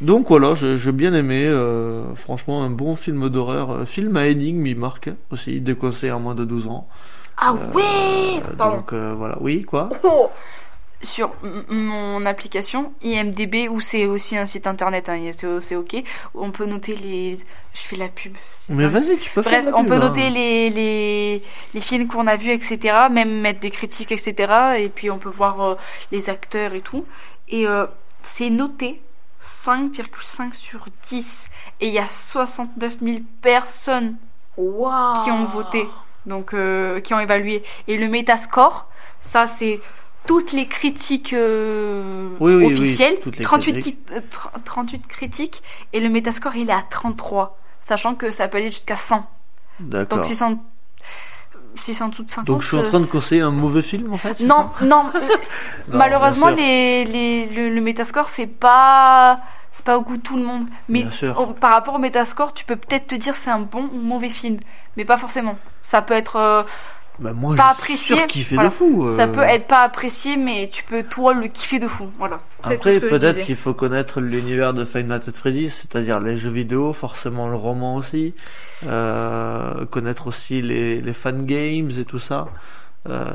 Donc voilà, j'ai bien aimé. euh, franchement, un bon film d'horreur. Film à énigme, il marque aussi, décossé à moins de 12 ans. Ah ouais Pardon. donc voilà, oui, quoi? Oh sur mon application IMDB où c'est aussi un site internet, hein, c'est c'est ok. où On peut noter les. Je fais la pub. Mais vas-y, tu peux Bref, faire la on pub, peut hein. noter les, les, les films qu'on a vus, etc. Même mettre des critiques, etc. Et puis on peut voir euh, les acteurs et tout. Et euh, c'est noté 5,5 sur 10. Et il y a 69 000 personnes qui ont voté, donc euh, qui ont évalué. Et le Metascore, ça c'est toutes les critiques euh, Oui, oui, oui, officielles, toutes les 38, critiques. qui- euh, tr- 38 critiques, et le Metascore il est à 33, sachant que ça peut aller jusqu'à 100. D'accord. Donc 600, 600 dessous de 50. Donc je suis en train de conseiller un mauvais film en fait Non, non, euh, malheureusement les, les, le, le Metascore c'est pas... C'est pas au goût de tout le monde. Mais par rapport au Metascore, tu peux peut-être te dire c'est un bon ou mauvais film. Mais pas forcément. Ça peut être... euh, Bah, moi pas apprécié, surkiffé voilà. de fou. euh. Ça peut être pas apprécié, mais tu peux toi le kiffer de fou. Voilà. Après, peut-être qu'il faut connaître l'univers de Final Fantasy Freddy's, c'est-à-dire les jeux vidéo, forcément le roman aussi, euh, connaître aussi les, les fan games et tout ça, euh,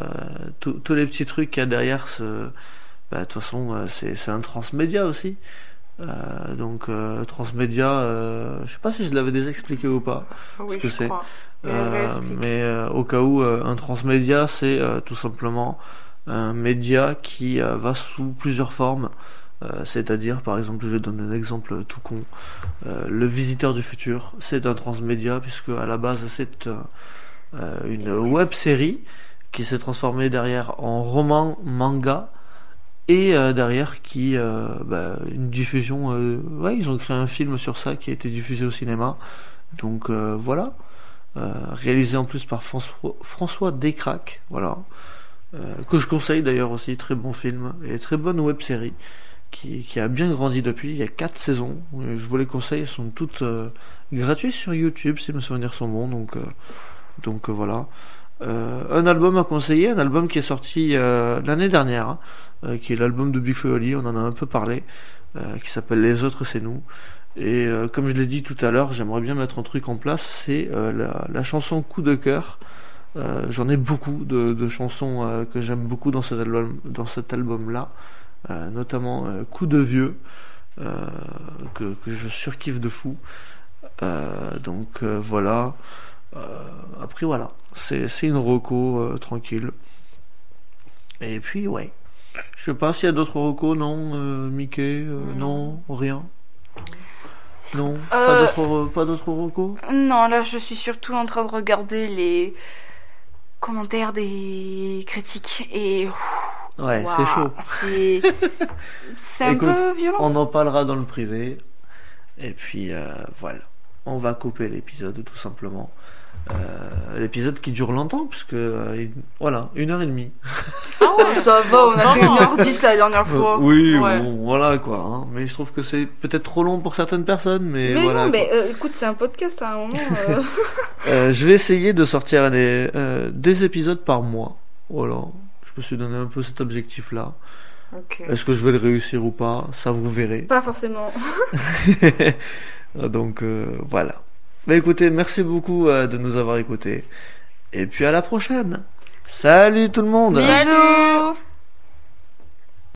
tous les petits trucs qu'il y a derrière. Ce... Bah, de toute façon, euh, c'est c'est un transmédia aussi. Euh, donc euh, transmédia, euh, je sais pas si je l'avais déjà expliqué ou pas. Oui, ce que c'est. Mais Euh, mais euh, au cas où, euh, un transmédia, c'est euh, tout simplement un média qui euh, va sous plusieurs formes. Euh, C'est-à-dire, par exemple, je vais donner un exemple tout con. Euh, le visiteur du futur, c'est un transmédia puisque à la base c'est une web série qui s'est transformée derrière en roman, manga et euh, derrière qui euh, bah, une diffusion. euh, ouais, ils ont créé un film sur ça qui a été diffusé au cinéma. Donc euh, voilà. Euh, réalisé en plus par François, François voilà, Euh, que je conseille d'ailleurs aussi, très bon film et très bonne web série qui, qui a bien grandi depuis. Il y a quatre saisons, je vous les conseille, elles sont toutes gratuites sur YouTube si mes souvenirs sont bons, donc donc voilà. Un album à conseiller, un album qui est sorti l'année dernière, hein, euh, qui est l'album de Big Oli, on en a un peu parlé, euh, qui s'appelle Les autres c'est nous. Et euh, comme je l'ai dit tout à l'heure, j'aimerais bien mettre un truc en place, c'est la, chanson Coup de cœur. J'en ai beaucoup de, chansons que j'aime beaucoup dans cet album, dans cet album-là, euh, notamment Coup de vieux, que, que je surkiffe de fou. Donc voilà. Après voilà, c'est une reco tranquille. Et puis ouais, je sais pas s'il y a d'autres recos, non, euh, Mickey, euh, non, rien. Non, pas Euh, d'autres pas d'autres recos? Non, là, je suis surtout en train de regarder les commentaires des critiques et. Ouais, Waouh, c'est chaud. C'est un Écoute, peu violent. On en parlera dans le privé. Et puis euh, voilà, on va couper l'épisode tout simplement. Euh, l'épisode qui dure longtemps puisque euh, une- voilà une heure et demie. Ah ouais, Ça va, on a fait Vraiment. 1h10 la dernière fois. Euh, oui, Ouais. bon, voilà quoi. hein. Mais je trouve que c'est peut-être trop long pour certaines personnes, mais, Mais voilà. non, mais euh, écoute, c'est un podcast à un moment. euh, Euh, je vais essayer de sortir les, euh, des épisodes par mois. Voilà, je me suis donné un peu cet objectif-là. Est-ce que je vais le réussir ou pas? Ça vous verrez. Pas forcément. Donc euh, voilà. Bah écoutez, merci beaucoup euh, de nous avoir écoutés. Et puis à la prochaine. Salut tout le monde Bisous